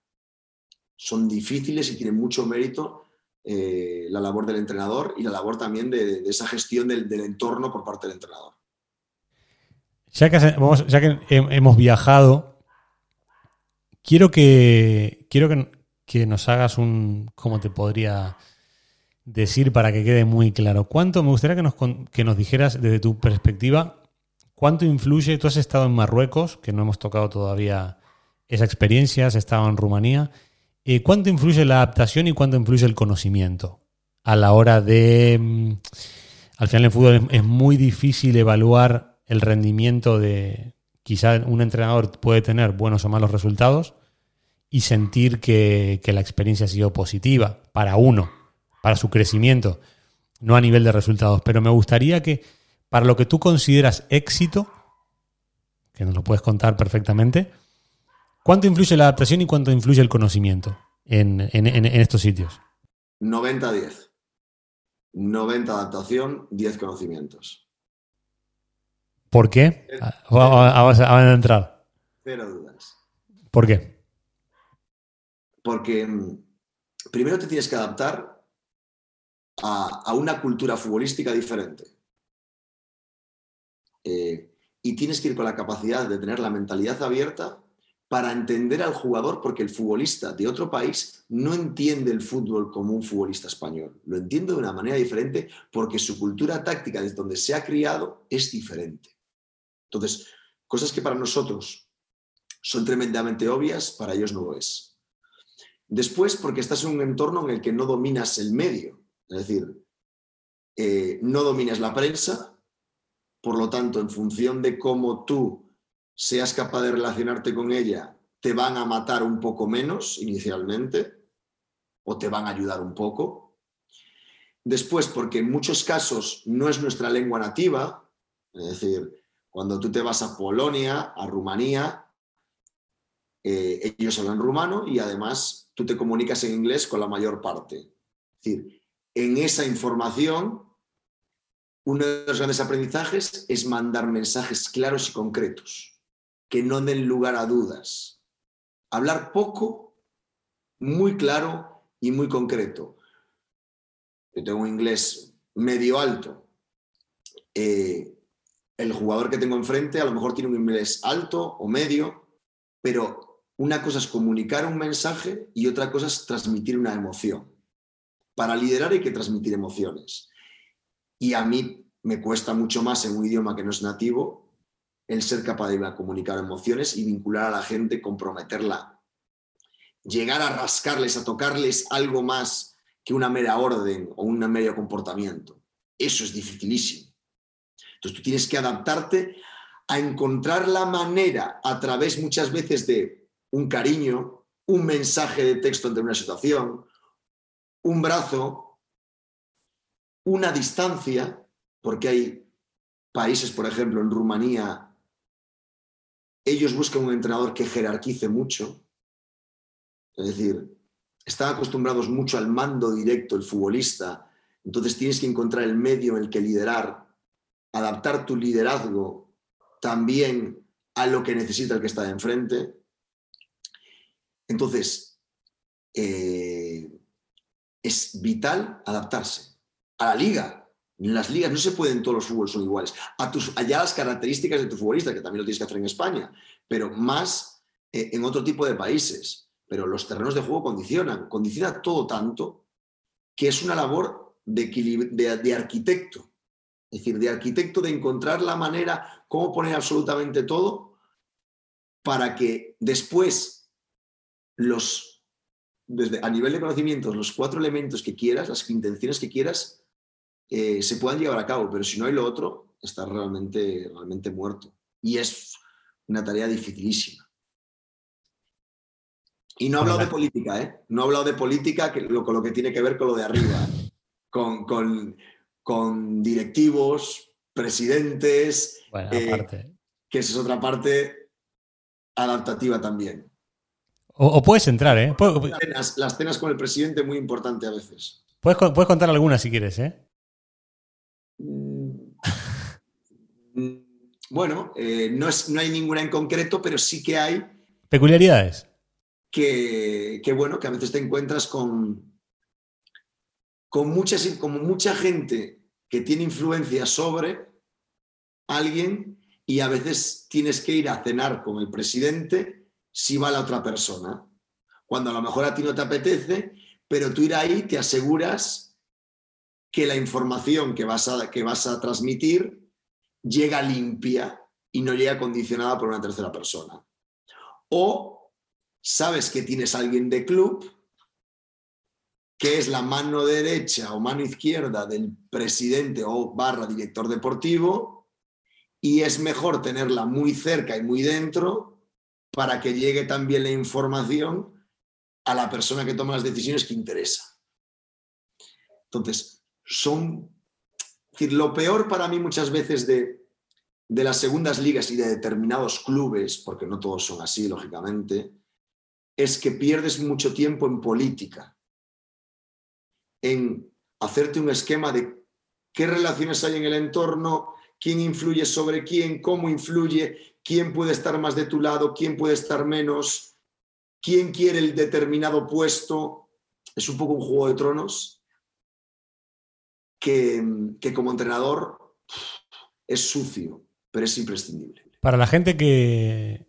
son difíciles y tienen mucho mérito eh, la labor del entrenador y la labor también de, esa gestión del, entorno por parte del entrenador. Ya que, ya que hemos viajado, quiero que, quiero que, nos hagas un, ¿cómo te podría decir para que quede muy claro? ¿Cuánto, me gustaría que nos, que nos dijeras desde tu perspectiva, cuánto influye, tú has estado en Marruecos, que no hemos tocado todavía esa experiencia, has estado en Rumanía, eh, ¿Cuánto influye la adaptación y cuánto influye el conocimiento a la hora de... Mm, al final en fútbol es, muy difícil evaluar el rendimiento de... Quizá un entrenador puede tener buenos o malos resultados y sentir que, la experiencia ha sido positiva para uno, para su crecimiento, no a nivel de resultados. Pero me gustaría que para lo que tú consideras éxito, que nos lo puedes contar perfectamente, ¿Cuánto influye la adaptación y cuánto influye el conocimiento en, estos sitios? 90-10. 90 adaptación, 10 conocimientos. ¿Por qué? Vamos a, entrar. Cero dudas. ¿Por qué? Porque mm, primero te tienes que adaptar a, una cultura futbolística diferente. Eh, y tienes que ir con la capacidad de tener la mentalidad abierta para entender al jugador, porque el futbolista de otro país no entiende el fútbol como un futbolista español. Lo entiende de una manera diferente porque su cultura táctica desde donde se ha criado es diferente. Entonces, cosas que para nosotros son tremendamente obvias, para ellos no lo es. Después, porque estás en un entorno en el que no dominas el medio, es decir, eh, no dominas la prensa, por lo tanto, en función de cómo tú seas capaz de relacionarte con ella, te van a matar un poco menos inicialmente o te van a ayudar un poco. Después, porque en muchos casos no es nuestra lengua nativa, es decir, cuando tú te vas a Polonia, a Rumanía, eh, ellos hablan rumano y además tú te comunicas en inglés con la mayor parte. Es decir, en esa información, uno de los grandes aprendizajes es mandar mensajes claros y concretos que no den lugar a dudas. Hablar poco, muy claro y muy concreto. Yo tengo un inglés medio alto. Eh, el jugador que tengo enfrente a lo mejor tiene un inglés alto o medio, pero una cosa es comunicar un mensaje y otra cosa es transmitir una emoción. Para liderar hay que transmitir emociones. Y a mí me cuesta mucho más en un idioma que no es nativo el ser capaz de comunicar emociones y vincular a la gente, comprometerla. Llegar a rascarles, a tocarles algo más que una mera orden o un medio comportamiento. Eso es dificilísimo. Entonces tú tienes que adaptarte a encontrar la manera a través muchas veces de un cariño, un mensaje de texto ante una situación, un brazo, una distancia, porque hay países, por ejemplo, en Rumanía ellos buscan un entrenador que jerarquice mucho, es decir, están acostumbrados mucho al mando directo el futbolista, entonces tienes que encontrar el medio en el que liderar, adaptar tu liderazgo también a lo que necesita el que está de enfrente. Entonces, eh, es vital adaptarse a la liga, en las ligas no se pueden todos los fútbol son iguales. A tus, allá las características de tu futbolista, que también lo tienes que hacer en España, pero más eh, en otro tipo de países. Pero los terrenos de juego condicionan, condiciona todo tanto que es una labor de, arquitecto. Es decir, de arquitecto de encontrar la manera, cómo poner absolutamente todo para que después los, desde, a nivel de conocimientos, los cuatro elementos que quieras, las intenciones que quieras, eh, se puedan llevar a cabo, pero si no hay lo otro, estás realmente, realmente muerto. Y es una tarea dificilísima. Y no he hablado de política, ¿eh? No he hablado de política que, lo, con lo que tiene que ver con lo de arriba, con, con, directivos, presidentes, eh, que esa es otra parte adaptativa también. O, puedes entrar, ¿eh? Las cenas, con el presidente muy importante a veces. Puedes, puedes contar algunas si quieres, ¿eh? Bueno, eh, no, es, no hay ninguna en concreto, pero sí que hay. Peculiaridades. Que, bueno, que a veces te encuentras con, con, como mucha gente que tiene influencia sobre alguien y a veces tienes que ir a cenar con el presidente si va la otra persona. Cuando a lo mejor a ti no te apetece, pero tú ir ahí te aseguras que la información que vas a, que vas a transmitir llega limpia y no llega condicionada por una tercera persona. O sabes que tienes alguien de club que es la mano derecha o mano izquierda del presidente o barra director deportivo y es mejor tenerla muy cerca y muy dentro para que llegue también la información a la persona que toma las decisiones que interesa. Entonces, son decir, lo peor para mí muchas veces de, de las segundas ligas y de determinados clubes, porque no todos son así, lógicamente, es que pierdes mucho tiempo en política, en hacerte un esquema de qué relaciones hay en el entorno, quién influye sobre quién, cómo influye, quién puede estar más de tu lado, quién puede estar menos, quién quiere el determinado puesto. Es un poco un juego de tronos que, como entrenador es sucio, pero es imprescindible. Para la gente que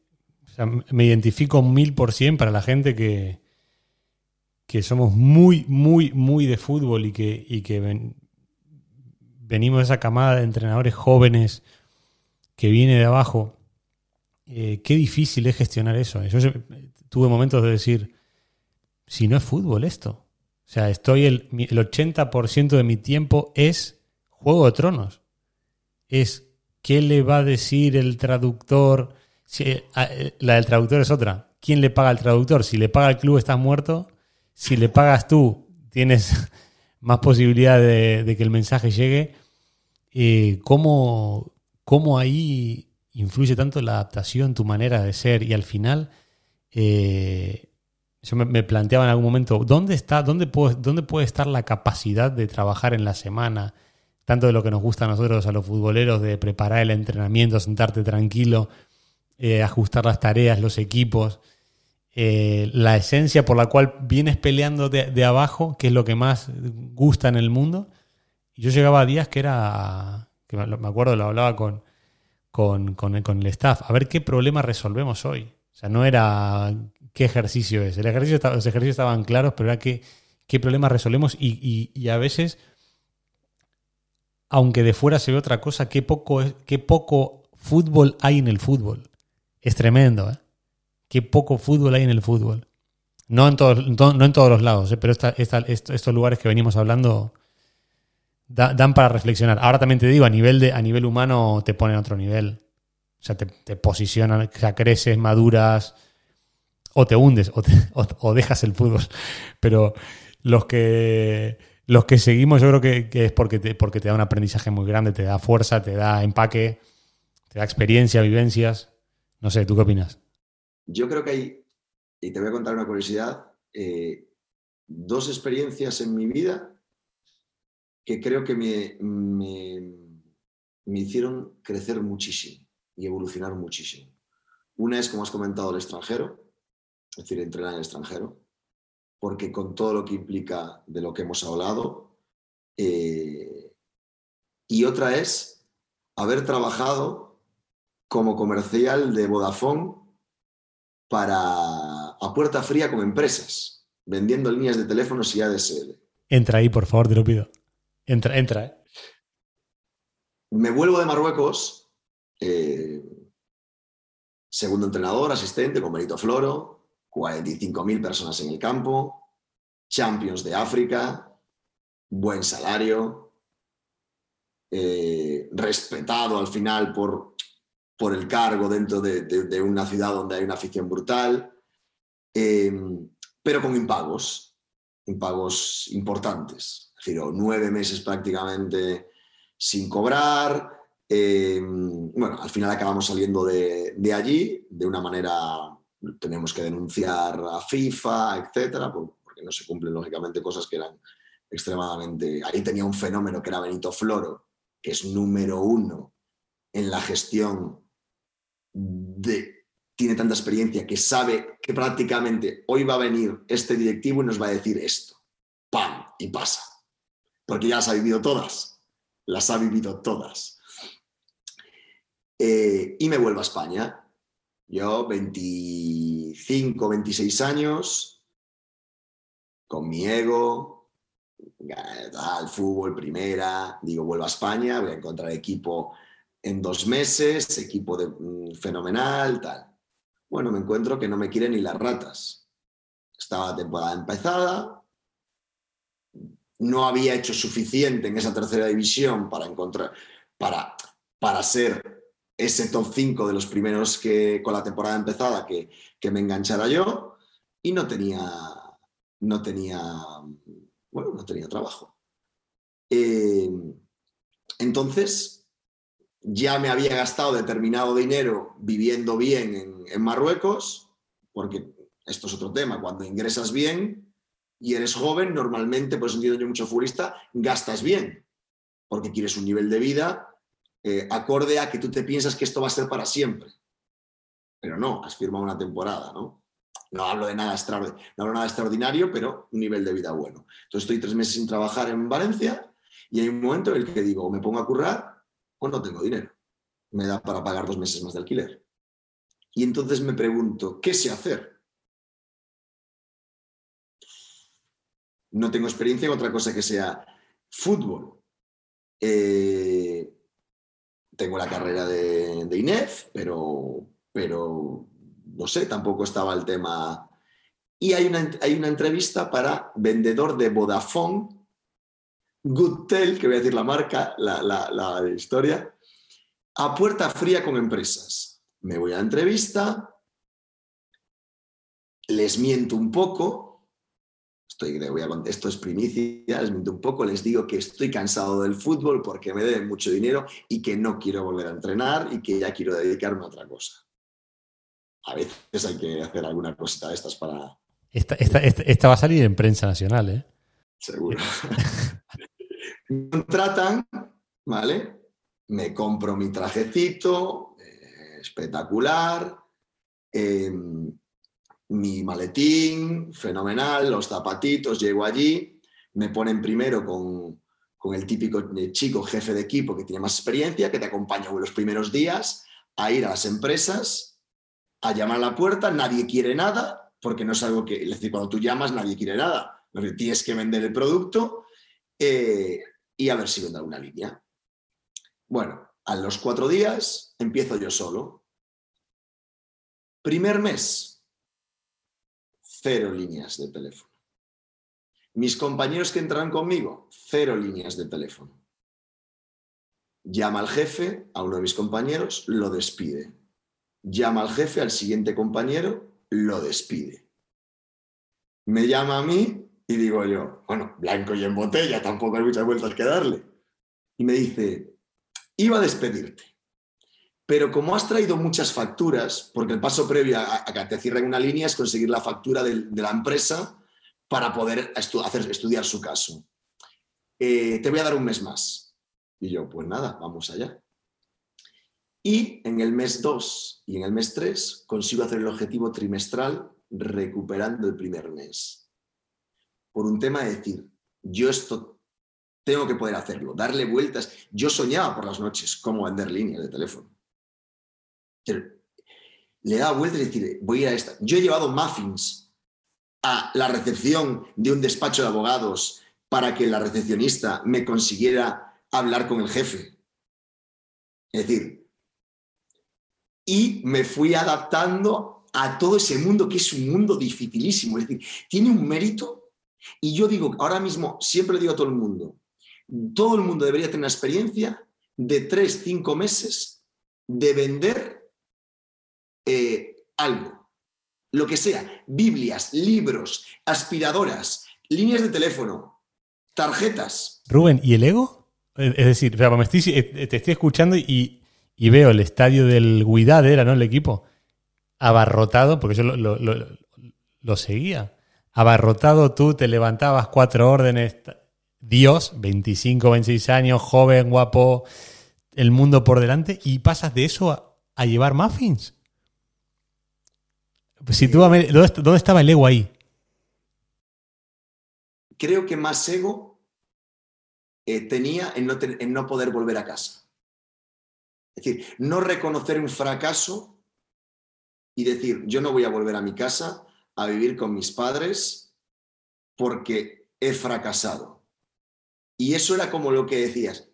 me identifico mil por cien, para la gente que, que somos muy, muy, muy de fútbol y que, y que venimos de esa camada de entrenadores jóvenes que viene de abajo, eh, qué difícil es gestionar eso. Yo tuve momentos de decir, si no es fútbol esto, o sea, estoy el, el 80% de mi tiempo es Juego de Tronos. Es qué le va a decir el traductor. Si, la del traductor es otra. ¿Quién le paga al traductor? Si le paga el club, estás muerto. Si le pagas tú, tienes más posibilidad de, que el mensaje llegue. Eh, ¿cómo, ¿Cómo ahí influye tanto la adaptación, tu manera de ser? Y al final, eh, yo me, planteaba en algún momento, ¿dónde está, dónde puede, dónde puede estar la capacidad de trabajar en la semana? Tanto de lo que nos gusta a nosotros, a los futboleros, de preparar el entrenamiento, sentarte tranquilo, eh, ajustar las tareas, los equipos, eh, la esencia por la cual vienes peleando de, abajo, que es lo que más gusta en el mundo. Y yo llegaba a días que era, que me acuerdo, lo hablaba con, con, con, el staff, a ver qué problema resolvemos hoy. O sea, no era qué ejercicio es. El ejercicio, los ejercicios estaban claros, pero era qué, qué problemas resolvemos y, a veces, aunque de fuera se ve otra cosa, qué poco, qué poco fútbol hay en el fútbol. Es tremendo, ¿eh? Qué poco fútbol hay en el fútbol. No en, todos, no en todos los lados, ¿eh? pero estos lugares que venimos hablando dan para reflexionar. Ahora también te digo, a nivel, de, a nivel humano te ponen a otro nivel. O sea, te, te posicionan, o sea, creces, maduras, o te hundes o, dejas el fútbol. Pero los que, los que seguimos yo creo que, es porque te, porque te da un aprendizaje muy grande, te da fuerza, te da empaque, te da experiencia, vivencias. No sé, ¿tú qué opinas? Yo creo que hay, y te voy a contar una curiosidad, eh, dos experiencias en mi vida que creo que me, me hicieron crecer muchísimo y evolucionar muchísimo. Una es, como has comentado, el extranjero, es decir, entrenar en el extranjero, porque con todo lo que implica de lo que hemos hablado, eh, y otra es haber trabajado como comercial de Vodafone para a puerta fría con empresas, vendiendo líneas de teléfonos y ADSL. Entra ahí, por favor, te lo pido. Entra, entra. ¿eh? Me vuelvo de Marruecos, eh, segundo entrenador, asistente con Benito Floro, 45.000 personas en el campo, Champions de África, buen salario, eh, respetado al final por, por el cargo dentro de, una ciudad donde hay una afición brutal, eh, pero con impagos, impagos importantes. Es decir, nueve meses prácticamente sin cobrar. Eh, bueno, al final acabamos saliendo de, de, allí de una manera, tenemos que denunciar a FIFA, etcétera, porque no se cumplen lógicamente cosas que eran extremadamente. Ahí tenía un fenómeno que era Benito Floro, que es número uno en la gestión de, tiene tanta experiencia que sabe que prácticamente hoy va a venir este directivo y nos va a decir esto. ¡Pam! Y pasa. Porque ya las ha vivido todas. Las ha vivido todas. Eh, y me vuelvo a España. Yo, 25, 26 años, con mi ego, al fútbol, primera, digo, vuelvo a España, voy a encontrar equipo en dos meses, equipo mm, fenomenal, tal. Bueno, me encuentro que no me quieren ni las ratas. Estaba temporada empezada, no había hecho suficiente en esa tercera división para encontrar, para, para ser ese top 5 de los primeros que con la temporada empezada que, que me enganchara yo y no tenía, no tenía, bueno, no tenía trabajo. Eh, entonces, ya me había gastado determinado dinero viviendo bien en, Marruecos, porque esto es otro tema, cuando ingresas bien y eres joven, normalmente, por eso entiendo yo mucho futbolista, gastas bien, porque quieres un nivel de vida eh, acorde a que tú te piensas que esto va a ser para siempre. Pero no, has firmado una temporada, ¿no? No hablo de nada extraordinario, no hablo nada extraordinario, pero un nivel de vida bueno. Entonces estoy tres meses sin trabajar en Valencia y hay un momento en el que digo, me pongo a currar o no tengo dinero. Me da para pagar dos meses más de alquiler. Y entonces me pregunto, ¿qué sé hacer? No tengo experiencia en otra cosa que sea fútbol. Eh, tengo la carrera de, de, INEF, pero, pero no sé, tampoco estaba el tema. Y hay una, hay una entrevista para vendedor de Vodafone Goodtel, que voy a decir la marca, la, historia, a puerta fría con empresas. Me voy a la entrevista, les miento un poco, estoy, voy a, esto es primicia, les miento un poco, les digo que estoy cansado del fútbol porque me deben mucho dinero y que no quiero volver a entrenar y que ya quiero dedicarme a otra cosa. A veces hay que hacer alguna cosita de estas para... Esta, esta va a salir en prensa nacional, ¿eh? Seguro. Me contratan, ¿vale? Me compro mi trajecito, eh, espectacular, em, mi maletín, fenomenal, los zapatitos, llego allí, me ponen primero con, el típico chico jefe de equipo que tiene más experiencia, que te acompaña en los primeros días a ir a las empresas, a llamar a la puerta, nadie quiere nada, porque no es algo que, es decir, cuando tú llamas nadie quiere nada, tienes que vender el producto. Eh, y a ver si vendo alguna línea. Bueno, a los cuatro días empiezo yo solo. Primer mes, cero líneas de teléfono. Mis compañeros que entran conmigo, cero líneas de teléfono. Llama al jefe, a uno de mis compañeros, lo despide. Llama al jefe, al siguiente compañero, lo despide. Me llama a mí y digo yo, bueno, blanco y en botella, tampoco hay muchas vueltas que darle. Y me dice, iba a despedirte, pero como has traído muchas facturas, porque el paso previo a, que te cierren una línea es conseguir la factura de, la empresa para poder hacer, estudiar su caso. Eh, te voy a dar un mes más. Y yo, pues nada, vamos allá. Y en el mes 2 y en el mes 3 consigo hacer el objetivo trimestral recuperando el primer mes por un tema de decir, yo esto tengo que poder hacerlo, darle vueltas. Yo soñaba por las noches cómo vender líneas de teléfono. le daba vueltas y decir, voy a ir a esta. Yo he llevado muffins a la recepción de un despacho de abogados para que la recepcionista me consiguiera hablar con el jefe. Es decir, y me fui adaptando a todo ese mundo que es un mundo dificilísimo. Es decir, tiene un mérito y yo digo, ahora mismo, siempre digo a todo el mundo, todo el mundo debería tener una experiencia de tres, cinco meses de vender eh, algo, lo que sea, Biblias, libros, aspiradoras, líneas de teléfono, tarjetas. Rubén, ¿y el ego? Es decir, eh, te estoy escuchando y, veo el estadio del Guidad, era, ¿no? El equipo abarrotado, porque yo lo seguía abarrotado tú, te levantabas cuatro órdenes, Dios, 25, 26 años, joven, guapo, el mundo por delante, y pasas de eso a, llevar muffins. Si tú, ¿dónde, estaba el ego ahí? Creo que más ego eh, tenía en no, en no poder volver a casa. Es decir, no reconocer un fracaso y decir, yo no voy a volver a mi casa a vivir con mis padres porque he fracasado. Y eso era como lo que decías,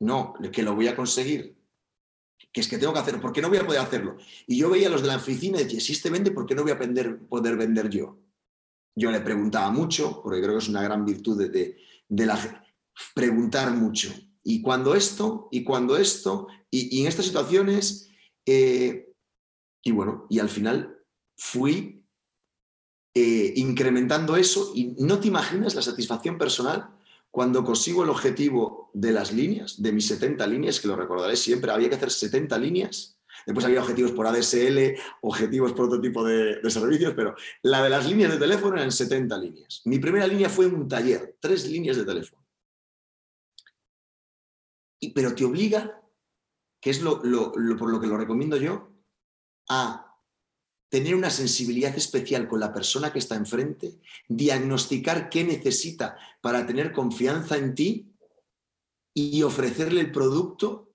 no, que lo voy a conseguir, que es que tengo que hacerlo, ¿por qué no voy a poder hacerlo? Y yo veía a los de la oficina y decía, si este vende, ¿por qué no voy a poder vender yo? Yo le preguntaba mucho, porque creo que es una gran virtud de, la preguntar mucho. Y cuando esto, y cuando esto, y, en estas situaciones, eh, y bueno, y al final fui eh, incrementando eso y no te imaginas la satisfacción personal cuando consigo el objetivo de las líneas, de mis 70 líneas, que lo recordaré siempre, había que hacer 70 líneas. Después había objetivos por ADSL, objetivos por otro tipo de, servicios, pero la de las líneas de teléfono eran 70 líneas. Mi primera línea fue un taller, tres líneas de teléfono. Y, pero te obliga, que es lo, por lo que lo recomiendo yo, a tener una sensibilidad especial con la persona que está enfrente, diagnosticar qué necesita para tener confianza en ti y ofrecerle el producto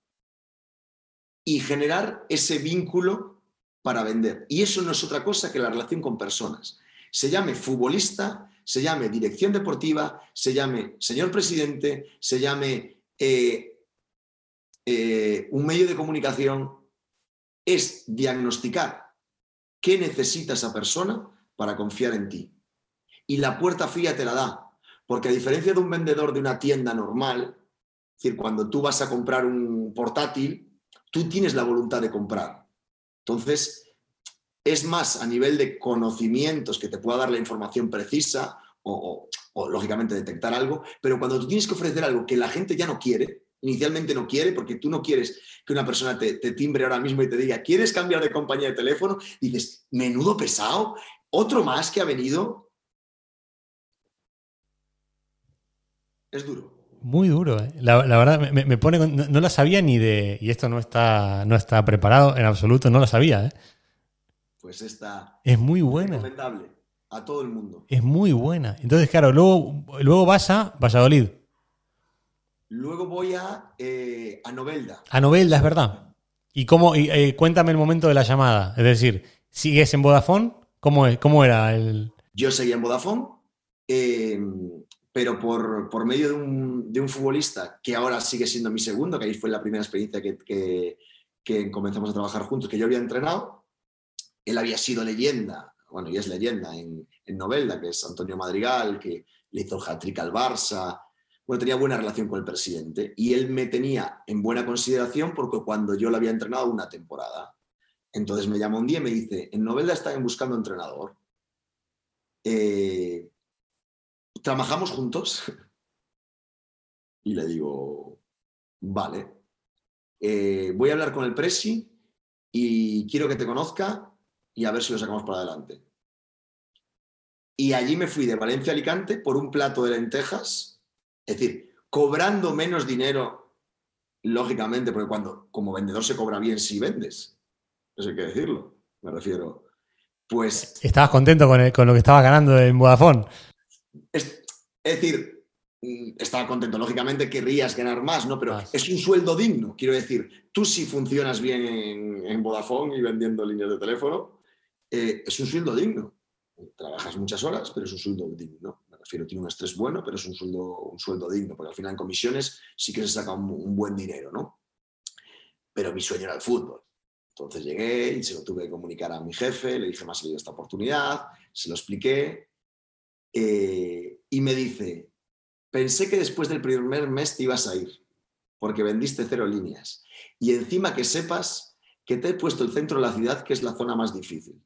y generar ese vínculo para vender. Y eso no es otra cosa que la relación con personas. Se llame futbolista, se llame dirección deportiva, se llame señor presidente, se llame eh, eh, un medio de comunicación, es diagnosticar qué necesita esa persona para confiar en ti. Y la puerta fría te la da, porque a diferencia de un vendedor de una tienda normal, es decir, cuando tú vas a comprar un portátil, tú tienes la voluntad de comprar. Entonces, es más a nivel de conocimientos que te pueda dar la información precisa o, o, lógicamente detectar algo, pero cuando tú tienes que ofrecer algo que la gente ya no quiere, inicialmente no quiere, porque tú no quieres que una persona te, timbre ahora mismo y te diga, ¿quieres cambiar de compañía de teléfono? dices, menudo pesado, otro más que ha venido. Es duro. Muy duro, ¿eh? la, verdad, me, pone. No, la sabía ni de. Y esto no está, no está preparado en absoluto, no la sabía, ¿eh? Pues está. Es muy buena. Recomendable a todo el mundo. Es muy buena. Entonces, claro, luego, luego vas a Valladolid. Luego voy a, eh, a Novelda. A Novelda, es verdad. ¿Y cómo? Eh, cuéntame el momento de la llamada. Es decir, ¿sigues en Vodafone? ¿Cómo, es, cómo era el...? Yo seguía en Vodafone, eh, pero por, medio de un, futbolista que ahora sigue siendo mi segundo, que ahí fue la primera experiencia que, comenzamos a trabajar juntos, que yo había entrenado. Él había sido leyenda, bueno, y es leyenda en, en Novelda, que es Antonio Madrigal, que le hizo el hat-trick al Barça, bueno, tenía buena relación con el presidente y él me tenía en buena consideración porque cuando yo lo había entrenado una temporada. Entonces me llamó un día y me dice, en Novelda están buscando entrenador. Eh, ¿Trabajamos juntos? y le digo, vale. Eh, voy a hablar con el presi y quiero que te conozca y a ver si lo sacamos para adelante. Y allí me fui de Valencia a Alicante por un plato de lentejas es decir, cobrando menos dinero, lógicamente, porque cuando como vendedor se cobra bien si vendes, eso hay que decirlo, me refiero. Pues. ¿Estabas contento con, con lo que estabas ganando en Vodafone? Es, decir, mm, estaba contento. Lógicamente querrías ganar más, ¿no? Pero es un sueldo digno. Quiero decir, tú si funcionas bien en, Vodafone y vendiendo líneas de teléfono, eh, es un sueldo digno. Trabajas muchas horas, pero es un sueldo digno refiero, tiene un estrés bueno, pero es un sueldo, un sueldo digno, porque al final en comisiones sí que se saca un, buen dinero, ¿no? Pero mi sueño era el fútbol. Entonces llegué y se lo tuve que comunicar a mi jefe, le dije, más salido esta oportunidad, se lo expliqué eh, y me dice, pensé que después del primer mes te ibas a ir, porque vendiste cero líneas. Y encima que sepas que te he puesto el centro de la ciudad, que es la zona más difícil.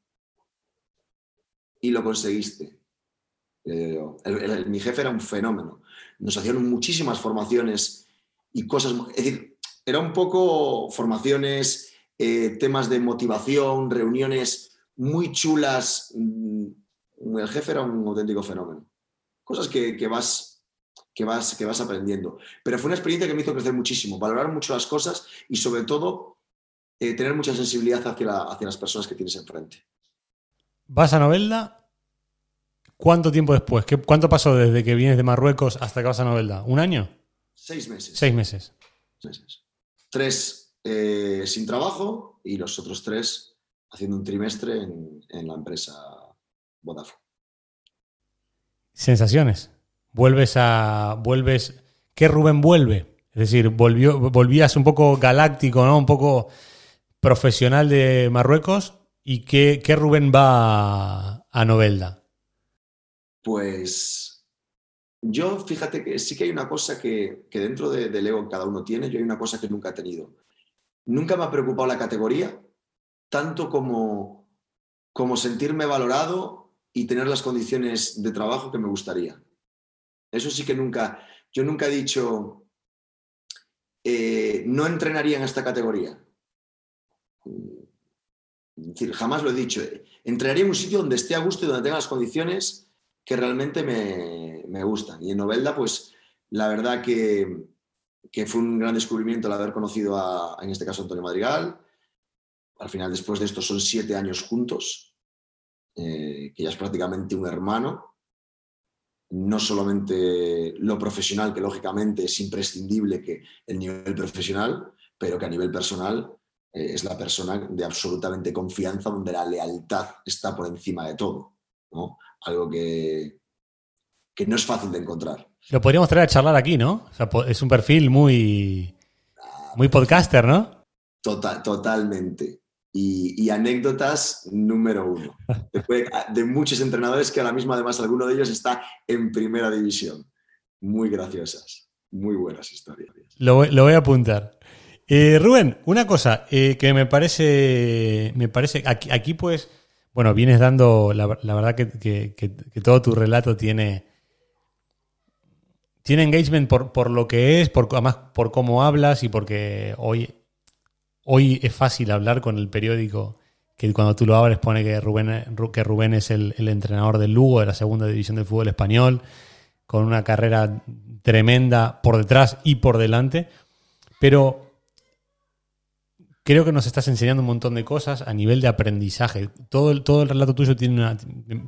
Y lo conseguiste. Mi jefe era un fenómeno. Nos hacían muchísimas formaciones y cosas. Es decir, era un poco formaciones, eh, temas de motivación, reuniones muy chulas. Mm, el jefe era un auténtico fenómeno. Cosas que vas que vas, que vas aprendiendo. Pero fue una experiencia que me hizo crecer muchísimo, valorar mucho las cosas y sobre todo eh, tener mucha sensibilidad hacia, hacia las personas que tienes enfrente. ¿Vas a Novelda? ¿Cuánto tiempo después? ¿Qué, ¿Cuánto pasó desde que vienes de Marruecos hasta que vas a Novelda? ¿Un año? Seis meses. Seis meses. Tres eh, sin trabajo y los otros tres haciendo un trimestre en, en la empresa Vodafone. ¿Sensaciones? vuelves a. vuelves. ¿Qué Rubén vuelve? Es decir, volvió, volvías un poco galáctico, ¿no? Un poco profesional de Marruecos. ¿Y qué, qué Rubén va a, Novelda? Pues yo, fíjate que sí que hay una cosa que, dentro de, del ego cada uno tiene, yo hay una cosa que nunca he tenido. Nunca me ha preocupado la categoría, tanto como, como sentirme valorado y tener las condiciones de trabajo que me gustaría. Eso sí que nunca, yo nunca he dicho, eh, no entrenaría en esta categoría. Es decir, jamás lo he dicho. Entrenaría en un sitio donde esté a gusto y donde tenga las condiciones que realmente me, gustan. Y en Novelda, pues la verdad que, fue un gran descubrimiento el haber conocido a, en este caso, Antonio Madrigal. Al final, después de esto, son siete años juntos, eh, que ya es prácticamente un hermano no solamente lo profesional, que lógicamente es imprescindible que el nivel profesional, pero que a nivel personal eh, es la persona de absolutamente confianza, donde la lealtad está por encima de todo. Algo que, que no es fácil de encontrar. Lo podríamos traer a charlar aquí, ¿no? es un perfil muy, muy podcaster, ¿no? Total, totalmente y, anécdotas número uno. de muchos entrenadores que ahora mismo, además, alguno de ellos está en primera división. Muy graciosas, muy buenas historias. Lo, voy a apuntar. Eh, Rubén, una cosa eh, que me parece, me parece, aquí, aquí pues, bueno, vienes dando, la, verdad que, todo tu relato tiene, tiene engagement por, por lo que es, por, además por cómo hablas y porque hoy Hoy es fácil hablar con el periódico que cuando tú lo abres pone que Rubén, que Rubén es el, entrenador del Lugo de la segunda división del fútbol español, con una carrera tremenda por detrás y por delante. Pero creo que nos estás enseñando un montón de cosas a nivel de aprendizaje. Todo el, todo el relato tuyo tiene,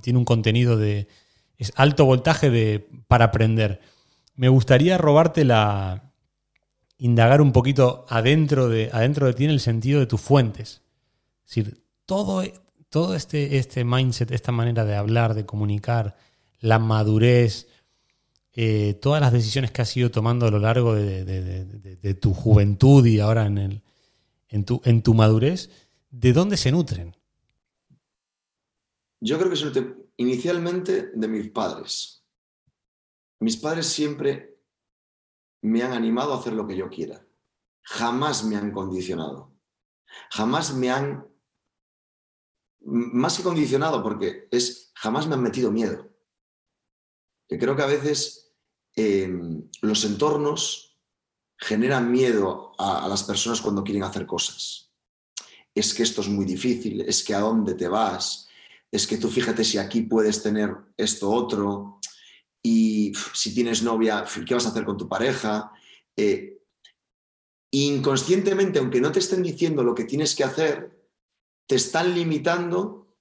tiene un contenido de. es alto voltaje de, para aprender. Me gustaría robarte la, indagar un poquito adentro de, adentro de ti en el sentido de tus fuentes. Es decir, todo, todo este, este mindset, esta manera de hablar, de comunicar, la madurez, eh, todas las decisiones que has ido tomando a lo largo de, tu juventud y ahora en, el, en, tu, en tu madurez, ¿de dónde se nutren? Yo creo que se inicialmente de mis padres. Mis padres siempre me han animado a hacer lo que yo quiera. Jamás me han condicionado. Jamás me han, más que condicionado, porque es, jamás me han metido miedo. Que creo que a veces em, los entornos generan miedo a, a las personas cuando quieren hacer cosas. Es que esto es muy difícil, es que a dónde te vas, es que tú fíjate si aquí puedes tener esto otro, y si tienes novia, ¿qué vas a hacer con tu pareja? Eh, inconscientemente, aunque no te estén diciendo lo que tienes que hacer, te están limitando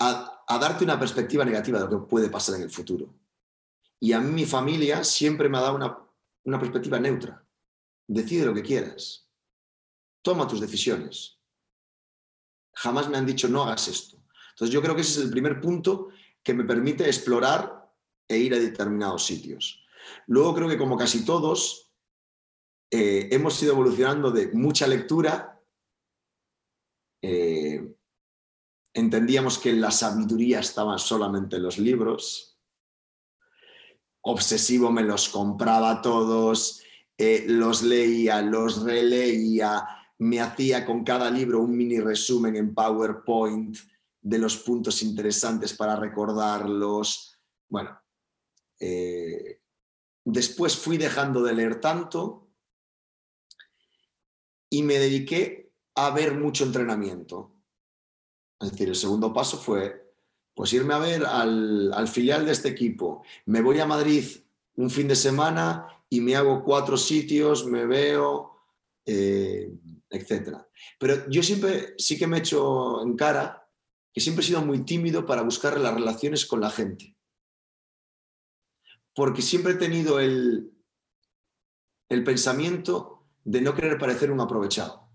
a, darte una perspectiva negativa de lo que puede pasar en el futuro. Y a mí mi familia siempre me ha dado una, una perspectiva neutra. Decide lo que quieras. Toma tus decisiones. Jamás me han dicho no hagas esto. Entonces yo creo que ese es el primer punto que me permite explorar e ir a determinados sitios. Luego creo que como casi todos, eh, hemos ido evolucionando de mucha lectura eh, entendíamos que la sabiduría estaba solamente en los libros. Obsesivo me los compraba todos, eh, los leía, los releía, me hacía con cada libro un mini resumen en PowerPoint de los puntos interesantes para recordarlos. Bueno, eh, después fui dejando de leer tanto y me dediqué a ver mucho entrenamiento. Es decir, el segundo paso fue pues irme a ver al, filial de este equipo. Me voy a Madrid un fin de semana y me hago cuatro sitios, me veo, eh, etc. Pero yo siempre sí que me he hecho en cara que siempre he sido muy tímido para buscar las relaciones con la gente. Porque siempre he tenido el pensamiento de no querer parecer un aprovechado.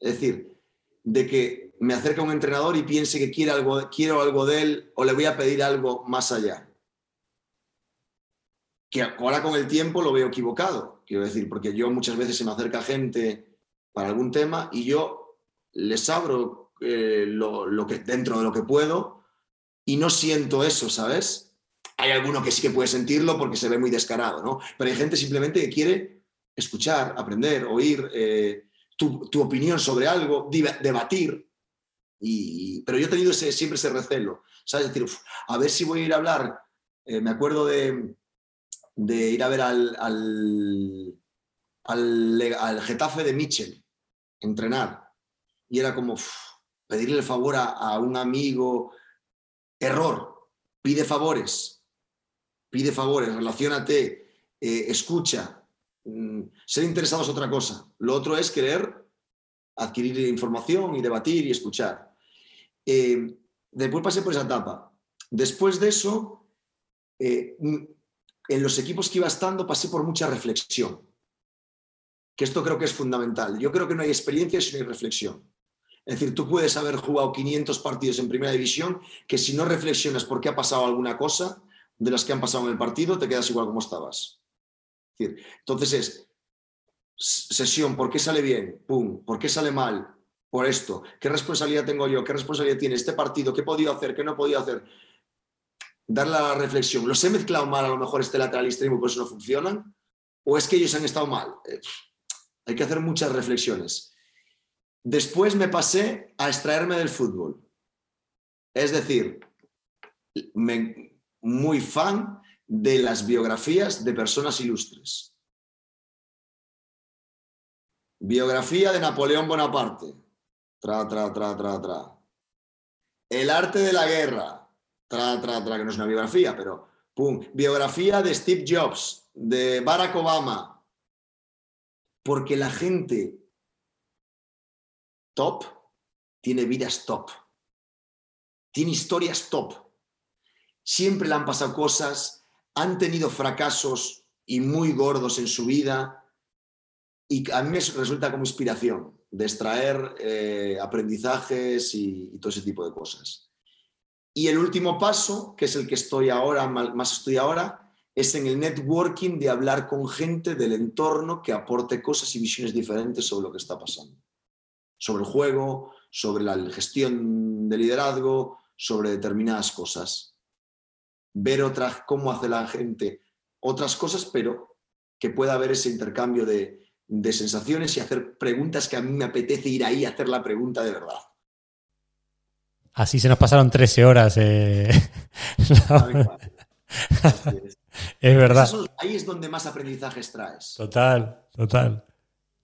Es decir, de que me acerca un entrenador y piense que quiere algo, quiero algo de él o le voy a pedir algo más allá. Que ahora con el tiempo lo veo equivocado, quiero decir, porque yo muchas veces se me acerca gente para algún tema y yo les abro eh, lo, que, dentro de lo que puedo y no siento eso, ¿sabes? Hay alguno que sí que puede sentirlo porque se ve muy descarado, ¿no? Pero hay gente simplemente que quiere escuchar, aprender, oír, eh, tu, opinión sobre algo, debatir. Y, pero yo he tenido ese, siempre ese recelo, ¿sabes? decir, a ver si voy a ir a hablar. Eh, me acuerdo de, de, ir a ver al, al, al, Getafe de Mitchell, entrenar. Y era como pedirle el favor a, un amigo. Error, pide favores, pide favores, relacionate, eh, escucha, Mm, ser interesado es otra cosa. Lo otro es querer adquirir información y debatir y escuchar. Eh, después pasé por esa etapa. Después de eso, eh, en los equipos que iba estando pasé por mucha reflexión, que esto creo que es fundamental. Yo creo que no hay experiencia si no hay reflexión. Es decir, tú puedes haber jugado 500 partidos en primera división, que si no reflexionas por qué ha pasado alguna cosa de las que han pasado en el partido, te quedas igual como estabas entonces es sesión, ¿por qué sale bien? Pum, ¿por qué sale mal? Por esto. ¿Qué responsabilidad tengo yo? ¿Qué responsabilidad tiene este partido? ¿Qué he podido hacer? ¿Qué no he podido hacer? Darle la reflexión. ¿Los he mezclado mal a lo mejor este lateral extremo por eso no funcionan? ¿O es que ellos han estado mal? Eh, hay que hacer muchas reflexiones. Después me pasé a extraerme del fútbol. Es decir, muy fan de las biografías de personas ilustres. Biografía de Napoleón Bonaparte. Tra, tra, tra, tra, tra. El arte de la guerra. Tra, tra, tra, que no es una biografía, pero pum. Biografía de Steve Jobs, de Barack Obama. Porque la gente top tiene vidas top. Tiene historias top. Siempre le han pasado cosas han tenido fracasos y muy gordos en su vida y a mí me resulta como inspiración de extraer eh, aprendizajes y, todo ese tipo de cosas. Y el último paso, que es el que estoy ahora, más estoy ahora, es en el networking de hablar con gente del entorno que aporte cosas y visiones diferentes sobre lo que está pasando. Sobre el juego, sobre la gestión de liderazgo, sobre determinadas cosas ver otras, cómo hace la gente otras cosas, pero que pueda haber ese intercambio de, sensaciones y hacer preguntas que a mí me apetece ir ahí a hacer la pregunta de verdad. Así se nos pasaron 13 horas. Eh, es. verdad. ahí es donde más aprendizajes traes. Total, total,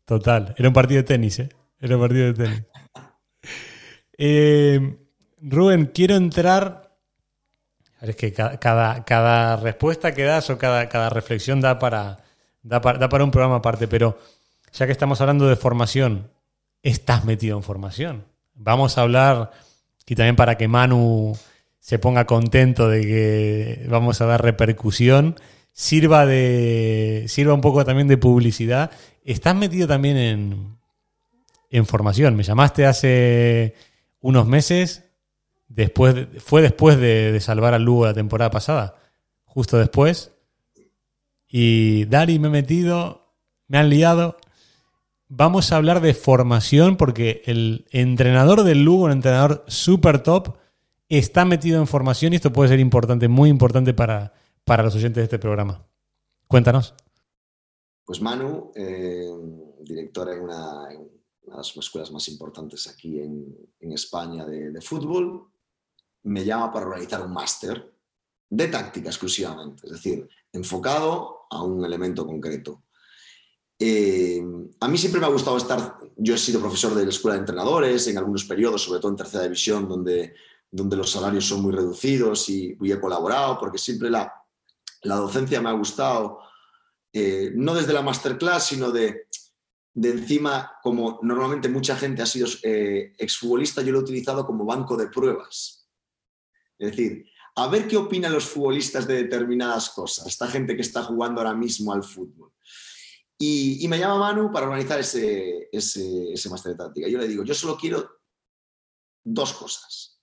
total. Era un partido de tenis, ¿eh? Era un partido de tenis. Eh, Rubén, quiero entrar es que cada, cada, respuesta que das o cada, cada reflexión da para, da para, un programa aparte, pero ya que estamos hablando de formación, estás metido en formación. Vamos a hablar, y también para que Manu se ponga contento de que vamos a dar repercusión, sirva, de, sirva un poco también de publicidad. Estás metido también en, en formación. Me llamaste hace unos meses Después, fue después de, salvar al Lugo la temporada pasada, justo después. Y Dari me he metido, me han liado. Vamos a hablar de formación porque el entrenador del Lugo, un entrenador super top, está metido en formación y esto puede ser importante, muy importante para, para los oyentes de este programa. Cuéntanos. Pues Manu, eh, director en una, de las escuelas más importantes aquí en, España de, fútbol, me llama para organizar un máster de táctica exclusivamente, es decir, enfocado a un elemento concreto. Eh, a mí siempre me ha gustado estar, yo he sido profesor de la escuela de entrenadores en algunos periodos, sobre todo en tercera división, donde, donde los salarios son muy reducidos y, he colaborado, porque siempre la, la docencia me ha gustado eh, no desde la masterclass, sino de, de, encima, como normalmente mucha gente ha sido eh, exfutbolista, yo lo he utilizado como banco de pruebas. Es decir, a ver qué opinan los futbolistas de determinadas cosas, esta gente que está jugando ahora mismo al fútbol. Y, me llama Manu para organizar ese, ese, ese máster de táctica. Yo le digo, yo solo quiero dos cosas.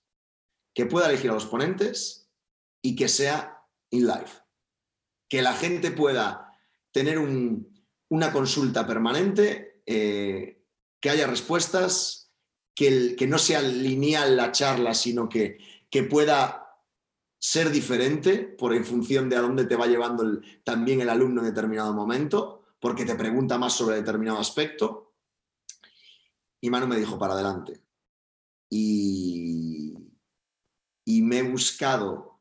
Que pueda elegir a los ponentes y que sea in live. Que la gente pueda tener una consulta permanente, eh, que haya respuestas, que, no sea lineal la charla, sino que, que pueda ser diferente por en función de a dónde te va llevando también el alumno en determinado momento, porque te pregunta más sobre determinado aspecto. Y Manu me dijo, para adelante. Y, y me he buscado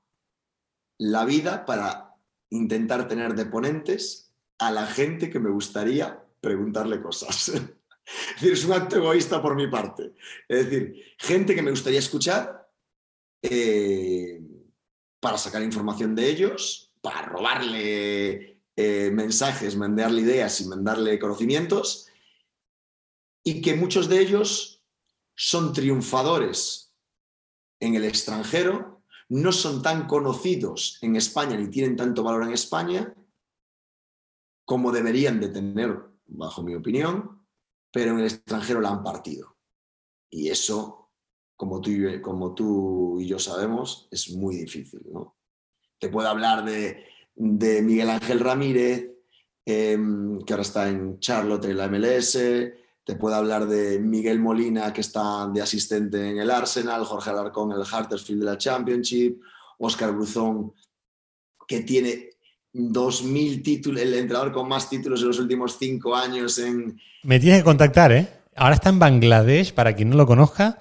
la vida para intentar tener de ponentes a la gente que me gustaría preguntarle cosas. es decir, es un acto egoísta por mi parte. Es decir, gente que me gustaría escuchar eh, para sacar información de ellos, para robarle eh, mensajes, mandarle ideas y mandarle conocimientos, y que muchos de ellos son triunfadores en el extranjero, no son tan conocidos en España ni tienen tanto valor en España, como deberían de tener, bajo mi opinión, pero en el extranjero la han partido. Y eso, como tú, y, como tú y yo sabemos, es muy difícil. ¿no? Te puedo hablar de, Miguel Ángel Ramírez, em, que ahora está en Charlotte en la MLS, te puedo hablar de Miguel Molina, que está de asistente en el Arsenal, Jorge Alarcón en el Huddersfield de la Championship, Oscar Bruzón, que tiene 2.000 títulos, el entrenador con más títulos en los últimos cinco años en... Me tienes que contactar, ¿eh? Ahora está en Bangladesh, para quien no lo conozca.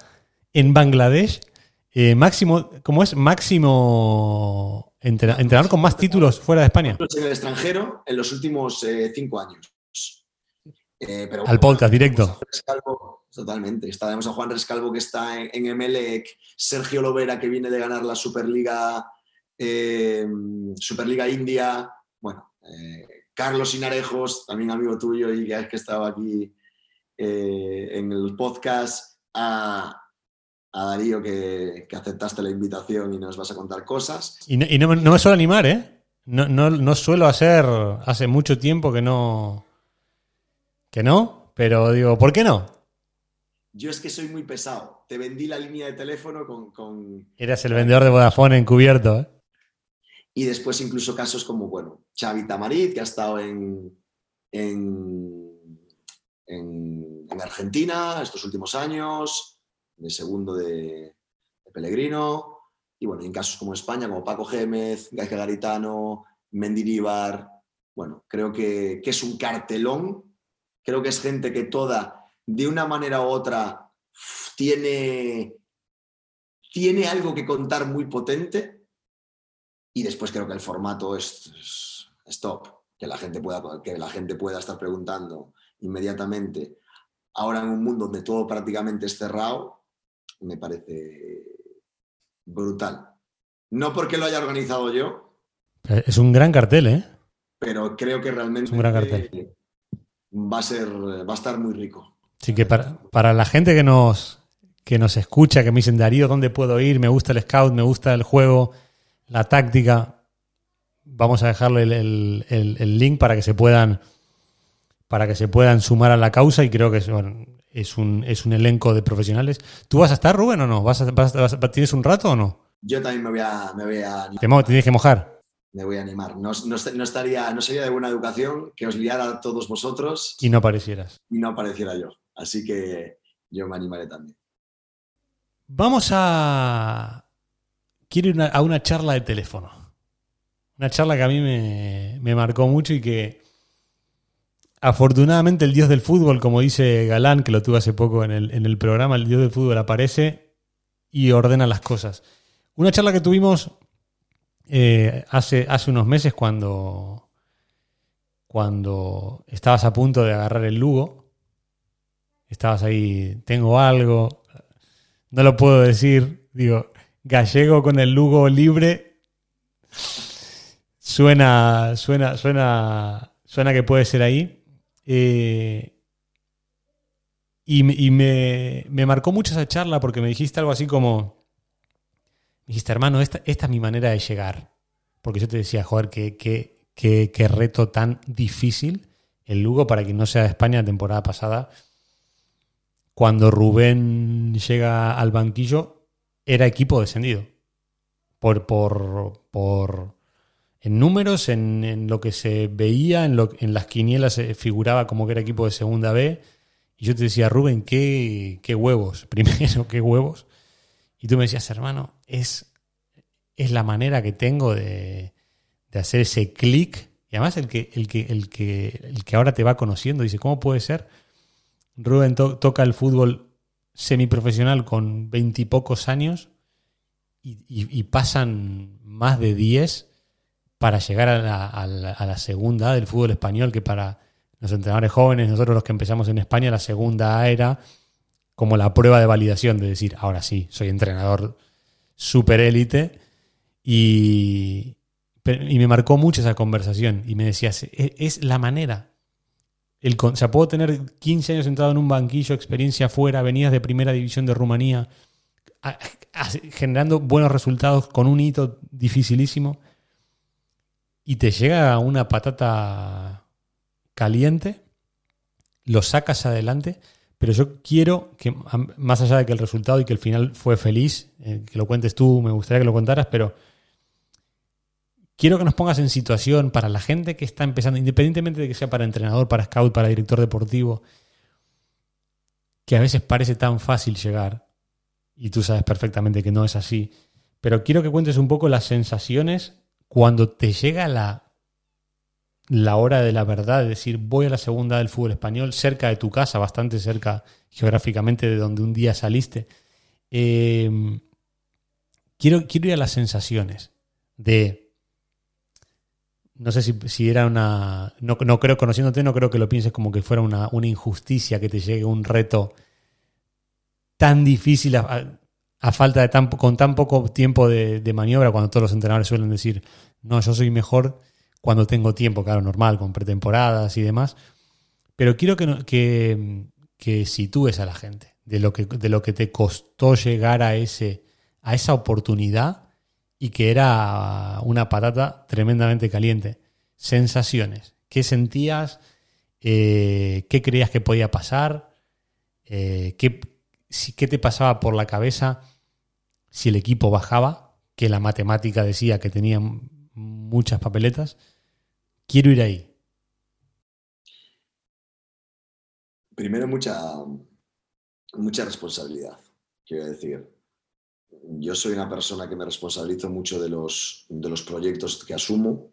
En Bangladesh, eh, máximo, ¿cómo es? Máximo entrenador con más títulos fuera de España. En el extranjero en los últimos eh, cinco años. Eh, Al podcast, directo. totalmente. Estaremos a Juan Rescalvo que está en, en Emelec, Sergio Lovera que viene de ganar la Superliga eh, Superliga India, bueno, Carlos Sinarejos, también amigo tuyo y que estaba aquí en el podcast, a, Darío que, aceptaste la invitación y nos vas a contar cosas. Y no, me suelo animar, ¿eh? No, suelo hacer, hace mucho tiempo que no, que no, pero digo, ¿por qué no? Yo es que soy muy pesado. Te vendí la línea de teléfono con... con... Eras el vendedor de Vodafone encubierto, ¿eh? Y después incluso casos como, bueno, Xavi Tamariz, que ha estado en, en, Argentina estos últimos años, de segundo de, Pellegrino, y bueno, en casos como España, como Paco Gémez, Gaike Garitano, Mendilibar, bueno, creo que, que, es un cartelón, creo que es gente que toda, de una manera u otra, tiene, tiene algo que contar muy potente. Y después creo que el formato es, stop, que la, gente pueda, que la gente pueda estar preguntando inmediatamente. Ahora en un mundo donde todo prácticamente es cerrado, me parece brutal. No porque lo haya organizado yo. Es un gran cartel, ¿eh? Pero creo que realmente un gran cartel. va a ser, va a estar muy rico. Sí que para, para la gente que nos, que nos escucha, que me dicen, Darío, ¿dónde puedo ir? Me gusta el scout, me gusta el juego, la táctica. Vamos a dejarle el, link para que se puedan para que se puedan sumar a la causa y creo que es, es, un, es un elenco de profesionales. ¿Tú vas a estar, Rubén, o no? ¿Vas ¿Tienes un rato o no? Yo también me voy a... Me voy a... ¿Te, tienes que mojar? me voy a animar. No, estaría, no sería de buena educación que os liara a todos vosotros. Y no aparecieras. Y no apareciera yo. Así que yo me animaré también. Vamos a... Quiero ir a una charla de teléfono. Una charla que a mí me, marcó mucho y que afortunadamente el dios del fútbol, como dice Galán, que lo tuve hace poco en el, en el programa, el dios del fútbol aparece y ordena las cosas. Una charla que tuvimos eh, hace, hace unos meses cuando, cuando estabas a punto de agarrar el Lugo. Estabas ahí, tengo algo, no lo puedo decir. Digo, gallego con el Lugo libre. Suena, suena, suena, suena que puede ser ahí. Eh, y, me, me, marcó mucho esa charla porque me dijiste algo así como, dijiste, hermano, esta, esta es mi manera de llegar. Porque yo te decía, joder, qué, qué, reto tan difícil el Lugo para quien no sea de España la temporada pasada. Cuando Rubén llega al banquillo, era equipo descendido. Por, por, por en números, en, lo que se veía, en, lo, en las quinielas se figuraba como que era equipo de segunda B. Y yo te decía, Rubén, qué, qué huevos. Primero, qué huevos y tú me decías, hermano, es, es la manera que tengo de, hacer ese clic. Y además el que, el, que, el, que, el que ahora te va conociendo dice, ¿cómo puede ser? Rubén toca el fútbol semiprofesional con veintipocos años y, pasan más de diez para llegar a la, a la, segunda del fútbol español, que para los entrenadores jóvenes, nosotros los que empezamos en España, la segunda era como la prueba de validación de decir, ahora sí, soy entrenador super élite. Y, y me marcó mucho esa conversación. Y me decías, es, la manera. El, o sea, puedo tener 15 años sentado en un banquillo, experiencia fuera, venías de primera división de Rumanía, generando buenos resultados con un hito dificilísimo. Y te llega una patata caliente, lo sacas adelante pero yo quiero que, más allá de que el resultado y que el final fue feliz, eh, que lo cuentes tú, me gustaría que lo contaras, pero quiero que nos pongas en situación para la gente que está empezando, independientemente de que sea para entrenador, para scout, para director deportivo, que a veces parece tan fácil llegar, y tú sabes perfectamente que no es así, pero quiero que cuentes un poco las sensaciones cuando te llega la la hora de la verdad, es decir, voy a la segunda del fútbol español, cerca de tu casa, bastante cerca geográficamente de donde un día saliste. Em, quiero, quiero ir a las sensaciones de, no sé si, era una, no, creo, conociéndote, no creo que lo pienses como que fuera una, injusticia que te llegue un reto tan difícil a, falta de tan, con tan poco tiempo de, de maniobra, cuando todos los entrenadores suelen decir, no, yo soy mejor cuando tengo tiempo, claro, normal, con pretemporadas y demás. Pero quiero que, que, que sitúes a la gente de lo, que, de lo que te costó llegar a, ese, a esa oportunidad y que era una patata tremendamente caliente. Sensaciones. ¿Qué sentías? Eh, ¿Qué creías que podía pasar? Eh, ¿qué, ¿Qué te pasaba por la cabeza si el equipo bajaba? Que la matemática decía que tenían muchas papeletas. Quiero ir ahí. Primero, mucha, mucha responsabilidad, quiero decir. Yo soy una persona que me responsabilizo mucho de los, de los proyectos que asumo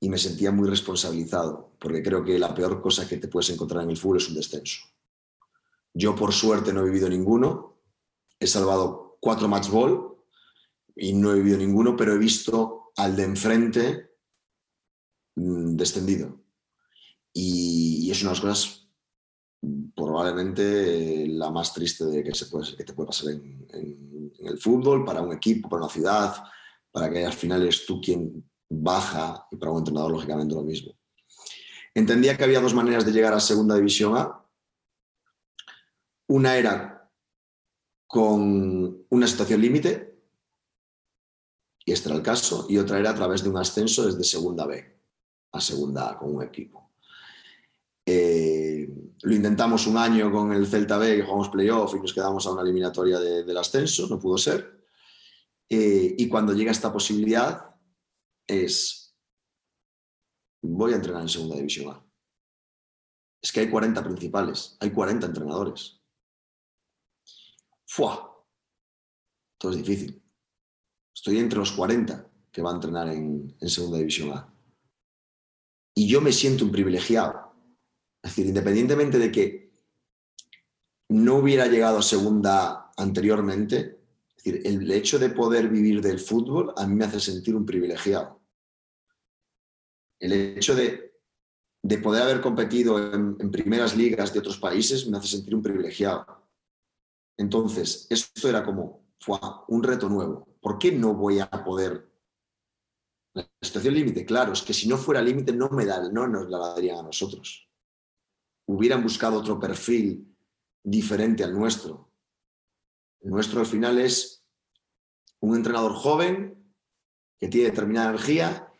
y me sentía muy responsabilizado, porque creo que la peor cosa que te puedes encontrar en el fútbol es un descenso. Yo, por suerte, no he vivido ninguno. He salvado cuatro match ball y no he vivido ninguno, pero he visto al de enfrente mm, descendido. Y, es una de las cosas probablemente la más triste de que, se puede, que te puede pasar en, el fútbol, para un equipo, para una ciudad, para que al final es tú quien baja y para un entrenador lógicamente lo mismo. Entendía que había dos maneras de llegar a Segunda División A. Una era con una situación límite, y este era el caso, y otra era a través de un ascenso desde segunda B a segunda A con un equipo. Eh, lo intentamos un año con el Celta B, y jugamos playoff y nos quedamos a una eliminatoria del ascenso, no pudo ser. Eh, y cuando llega esta posibilidad, es, voy a entrenar en segunda división A. Es que hay 40 principales, hay 40 entrenadores. ¡Fua! Todo es difícil. Estoy entre los 40 que va a entrenar en, segunda división A. Y yo me siento un privilegiado. Es decir, independientemente de que no hubiera llegado a segunda anteriormente, el hecho de poder vivir del fútbol a mí me hace sentir un privilegiado. El hecho de, poder haber competido en, primeras ligas de otros países me hace sentir un privilegiado. Entonces, esto era como un reto nuevo. ¿Por qué no voy a poder? La situación límite, claro, es que si no fuera límite no, me da, no nos la darían a nosotros. Hubieran buscado otro perfil diferente al nuestro. El nuestro al final es un entrenador joven que tiene determinada energía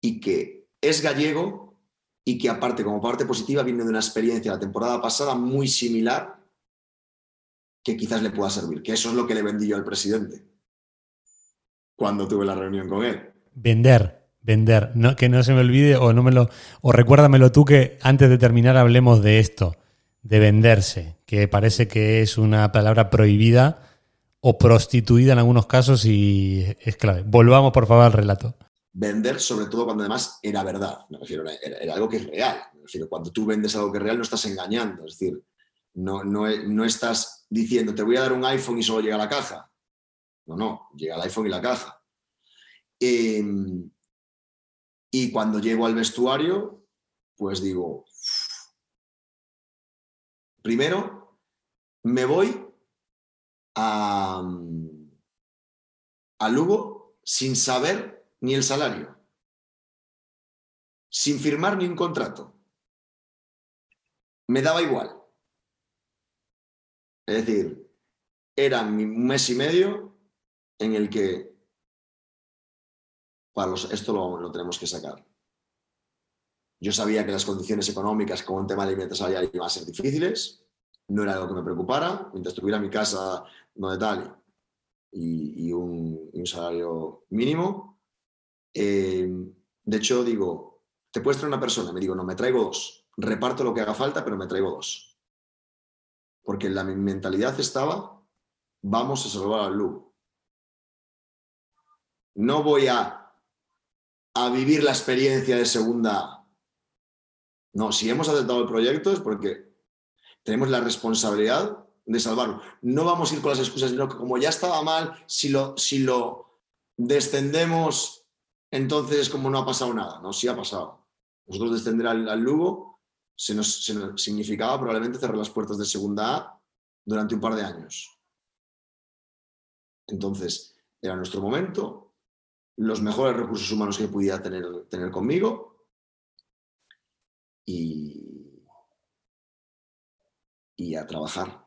y que es gallego y que aparte como parte positiva viene de una experiencia la temporada pasada muy similar que quizás le pueda servir, que eso es lo que le vendí yo al presidente cuando tuve la reunión con él. Vender, vender, no, que no se me olvide o no me lo o recuérdamelo tú que antes de terminar hablemos de esto, de venderse, que parece que es una palabra prohibida o prostituida en algunos casos y es clave. Volvamos por favor al relato. Vender, sobre todo cuando además era verdad, me refiero, era, algo que es real. Me refiero, cuando tú vendes algo que es real no estás engañando, es decir, no, no, no estás diciendo te voy a dar un iPhone y solo llega la caja. No, no, llega el iPhone y la caja. Em, y cuando llego al vestuario, pues digo, primero me voy a, Lugo sin saber ni el salario, sin firmar ni un contrato. Me daba igual. Es decir, era un mes y medio en el que para esto lo, tenemos que sacar. Yo sabía que las condiciones económicas con un tema de alimentación iban a ser difíciles, no era algo que me preocupara, mientras tuviera mi casa donde tal y, un, salario mínimo. Eh, de hecho, digo, te puedes traer una persona, me digo, no, me traigo dos, reparto lo que haga falta, pero me traigo dos. Porque la mentalidad estaba, vamos a salvar al Lu. No voy a, vivir la experiencia de segunda. No, si hemos aceptado el proyecto es porque tenemos la responsabilidad de salvarlo. No vamos a ir con las excusas, sino que como ya estaba mal, si lo, si lo descendemos, entonces como no ha pasado nada. No, sí ha pasado. Nosotros descender al, Lugo se nos, significaba probablemente cerrar las puertas de segunda A durante un par de años. Entonces, era nuestro momento, los mejores recursos humanos que pudiera tener, tener conmigo y, y a trabajar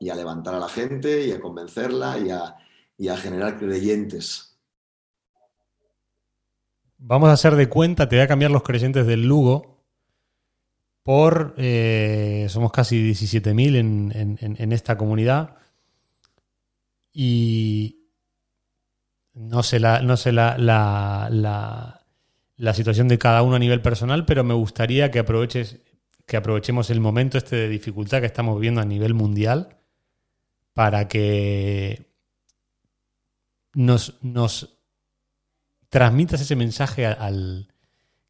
y a levantar a la gente y a convencerla y a, generar creyentes. Vamos a hacer de cuenta, te voy a cambiar los creyentes del Lugo eh, somos casi 17.000 en, en, esta comunidad. Y no sé, la, no sé la, la, la situación de cada uno a nivel personal, pero me gustaría que aproveches que aprovechemos el momento este de dificultad que estamos viviendo a nivel mundial para que nos, nos transmitas ese mensaje al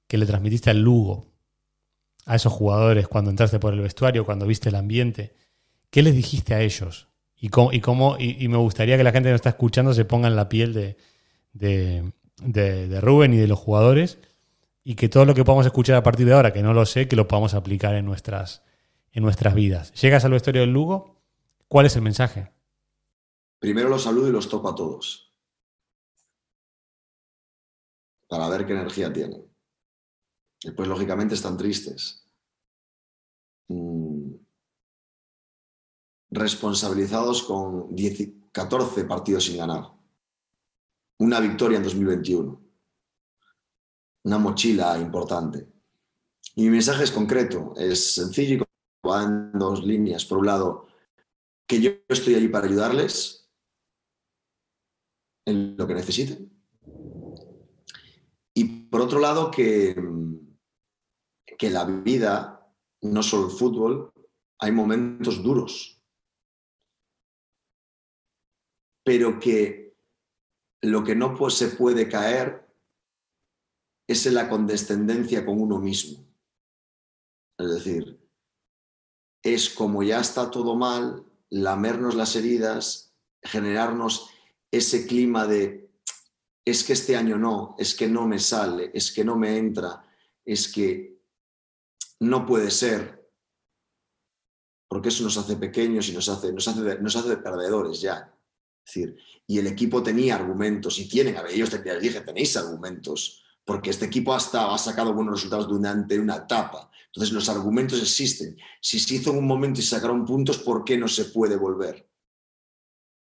que le transmitiste al Lugo, a esos jugadores cuando entraste por el vestuario, cuando viste el ambiente. ¿Qué les dijiste a ellos? Y, cómo, y, cómo, y, me gustaría que la gente que nos está escuchando se ponga en la piel de, de, de Rubén y de los jugadores y que todo lo que podamos escuchar a partir de ahora, que no lo sé, que lo podamos aplicar en nuestras, en nuestras vidas. Llegas al vestuario del Lugo, ¿cuál es el mensaje? Primero los saludo y los toco a todos. Para ver qué energía tienen. Después, lógicamente, están tristes. Mm. Responsabilizados con 14 partidos sin ganar. Una victoria en 2021 una mochila importante. Y mi mensaje es concreto, es sencillo y va en dos líneas. Por un lado, que yo estoy allí para ayudarles en lo que necesiten. Y por otro lado, que, que la vida, no solo el fútbol, hay momentos duros. Pero que lo que no se puede caer es en la condescendencia con uno mismo. Es decir, es como ya está todo mal, lamernos las heridas, generarnos ese clima de es que este año no, es que no me sale, es que no me entra, es que no puede ser, porque eso nos hace pequeños y nos hace, nos hace, nos hace perdedores ya. Es decir, y el equipo tenía argumentos y tienen, a ver, ellos les dije, tenéis argumentos, porque este equipo hasta ha sacado buenos resultados durante una etapa. Entonces los argumentos existen. Si se hizo en un momento y sacaron puntos, ¿por qué no se puede volver?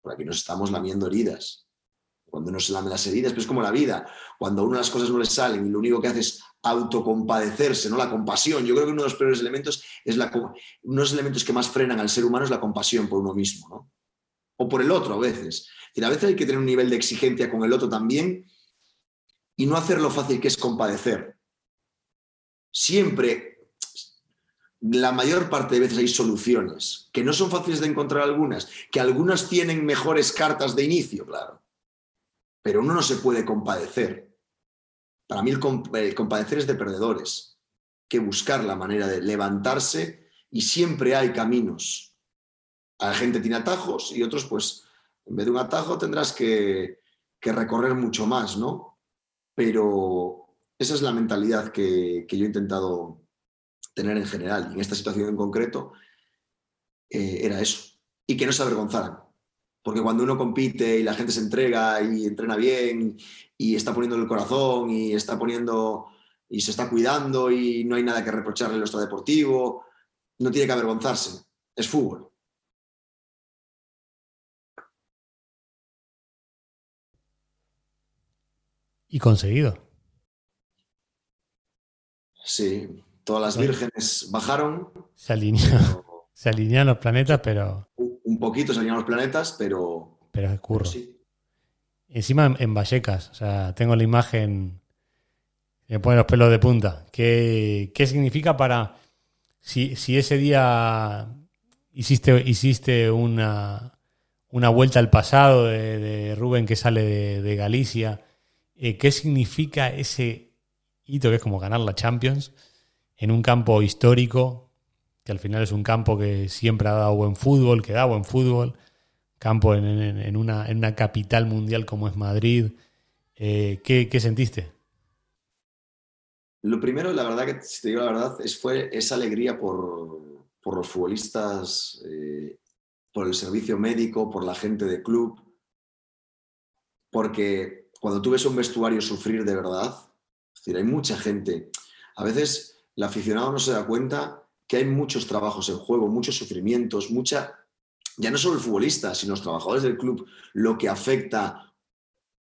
Por aquí nos estamos lamiendo heridas. Cuando uno se lame las heridas, pues es como la vida. Cuando a uno las cosas no le salen y lo único que hace es autocompadecerse, ¿no? La compasión. Yo creo que uno de los peores elementos es la, uno de los elementos que más frenan al ser humano es la compasión por uno mismo, ¿no? O por el otro a veces. a veces hay que tener un nivel de exigencia con el otro también y no hacer lo fácil que es compadecer. Siempre, la mayor parte de veces hay soluciones, que no son fáciles de encontrar algunas, que algunas tienen mejores cartas de inicio, claro, pero uno no se puede compadecer. Para mí el, compadecer es de perdedores, que buscar la manera de levantarse y siempre hay caminos. La gente tiene atajos y otros, pues, en vez de un atajo tendrás que, recorrer mucho más, ¿no? pero esa es la mentalidad que, yo he intentado tener en general. Y en esta situación en concreto eh, era eso. Y que no se avergonzaran. Porque cuando uno compite y la gente se entrega y entrena bien y está poniendo el corazón y está poniendo y se está cuidando y no hay nada que reprocharle en lo deportivo, no tiene que avergonzarse. Es fútbol. Y conseguido. Sí, todas las vírgenes bajaron. Se alinearon, se alinean los planetas, pero. Un poquito se alinean los planetas, pero. Pero es curro. Sí. Encima en Vallecas, o sea, tengo la imagen. Me pone los pelos de punta. ¿Qué, qué significa para. Si, si, ese día hiciste, hiciste una, una vuelta al pasado de, Rubén que sale de, de Galicia eh, qué significa ese hito que es como ganar la Champions en un campo histórico, que al final es un campo que siempre ha dado buen fútbol, que da buen fútbol, campo en, una, capital mundial como es Madrid. Eh, ¿qué, sentiste? Lo primero, la verdad que, si te digo la verdad, es, fue esa alegría por, los futbolistas, eh, por el servicio médico, por la gente de club, porque cuando tú ves un vestuario sufrir de verdad, es decir, hay mucha gente, a veces el aficionado no se da cuenta que hay muchos trabajos en juego, muchos sufrimientos, mucha, ya no solo el futbolista, sino los trabajadores del club, lo que afecta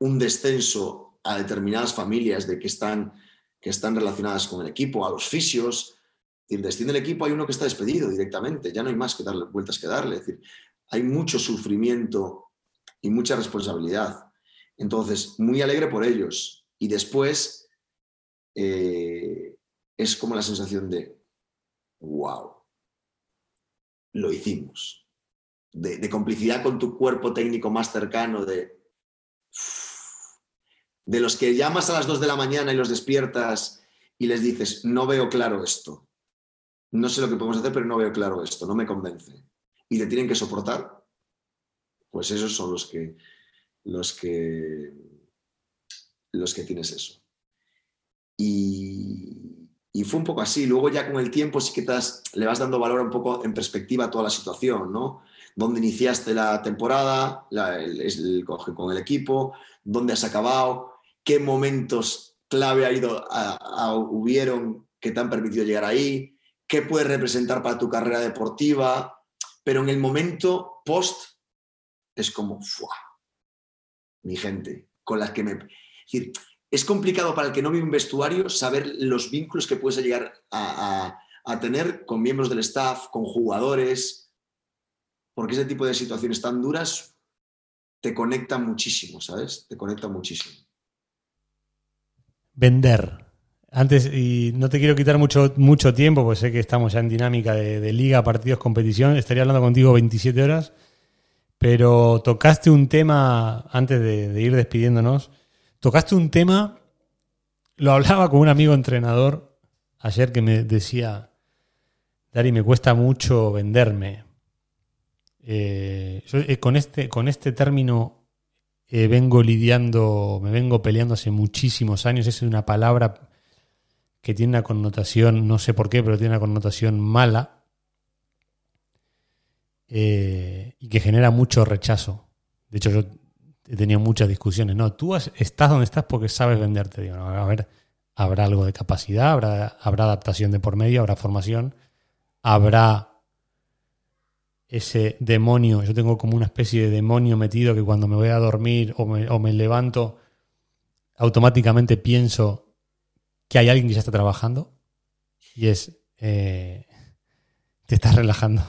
un descenso a determinadas familias de que están, que están relacionadas con el equipo, a los fisios. El destino del equipo hay uno que está despedido directamente, ya no hay más que darle vueltas que darle. Decir, hay mucho sufrimiento y mucha responsabilidad. Entonces, muy alegre por ellos. Y después eh, es como la sensación de, wow, lo hicimos. De, complicidad con tu cuerpo técnico más cercano, de, de los que llamas a las 2 de la mañana y los despiertas y les dices, no veo claro esto. No sé lo que podemos hacer, pero no veo claro esto, no me convence. Y te tienen que soportar. Pues esos son los que, los que, los que tienes eso. Y, fue un poco así. Luego ya con el tiempo sí que le vas dando valor un poco en perspectiva a toda la situación, ¿no? Dónde iniciaste la temporada el, con el equipo, dónde has acabado, qué momentos clave ha ido, hubieron que te han permitido llegar ahí, qué puede representar para tu carrera deportiva, pero en el momento post es como, ¡fua! mi gente, con las que me... Es, decir, es complicado para el que no vive un vestuario saber los vínculos que puedes llegar a, tener con miembros del staff, con jugadores, porque ese tipo de situaciones tan duras te conectan muchísimo, ¿sabes? Te conecta muchísimo. Vender. Antes, y no te quiero quitar mucho, mucho tiempo, porque sé que estamos ya en dinámica de, liga, partidos, competición. Estaría hablando contigo 27 horas, pero tocaste un tema, antes de, ir despidiéndonos, tocaste un tema, lo hablaba con un amigo entrenador ayer que me decía, Dari, me cuesta mucho venderme. Eh, eh, con, este, con este término eh, vengo lidiando, me vengo peleando hace muchísimos años. Es una palabra que tiene una connotación, no sé por qué, pero tiene una connotación mala y que genera mucho rechazo. De hecho, yo he tenido muchas discusiones. No, tú estás donde estás porque sabes venderte. A ver, habrá algo de capacidad, habrá, habrá adaptación de por medio, habrá formación, habrá ese demonio. Yo tengo como una especie de demonio metido que cuando me voy a dormir o me, o me levanto, automáticamente pienso que hay alguien que ya está trabajando y es, eh, te estás relajando.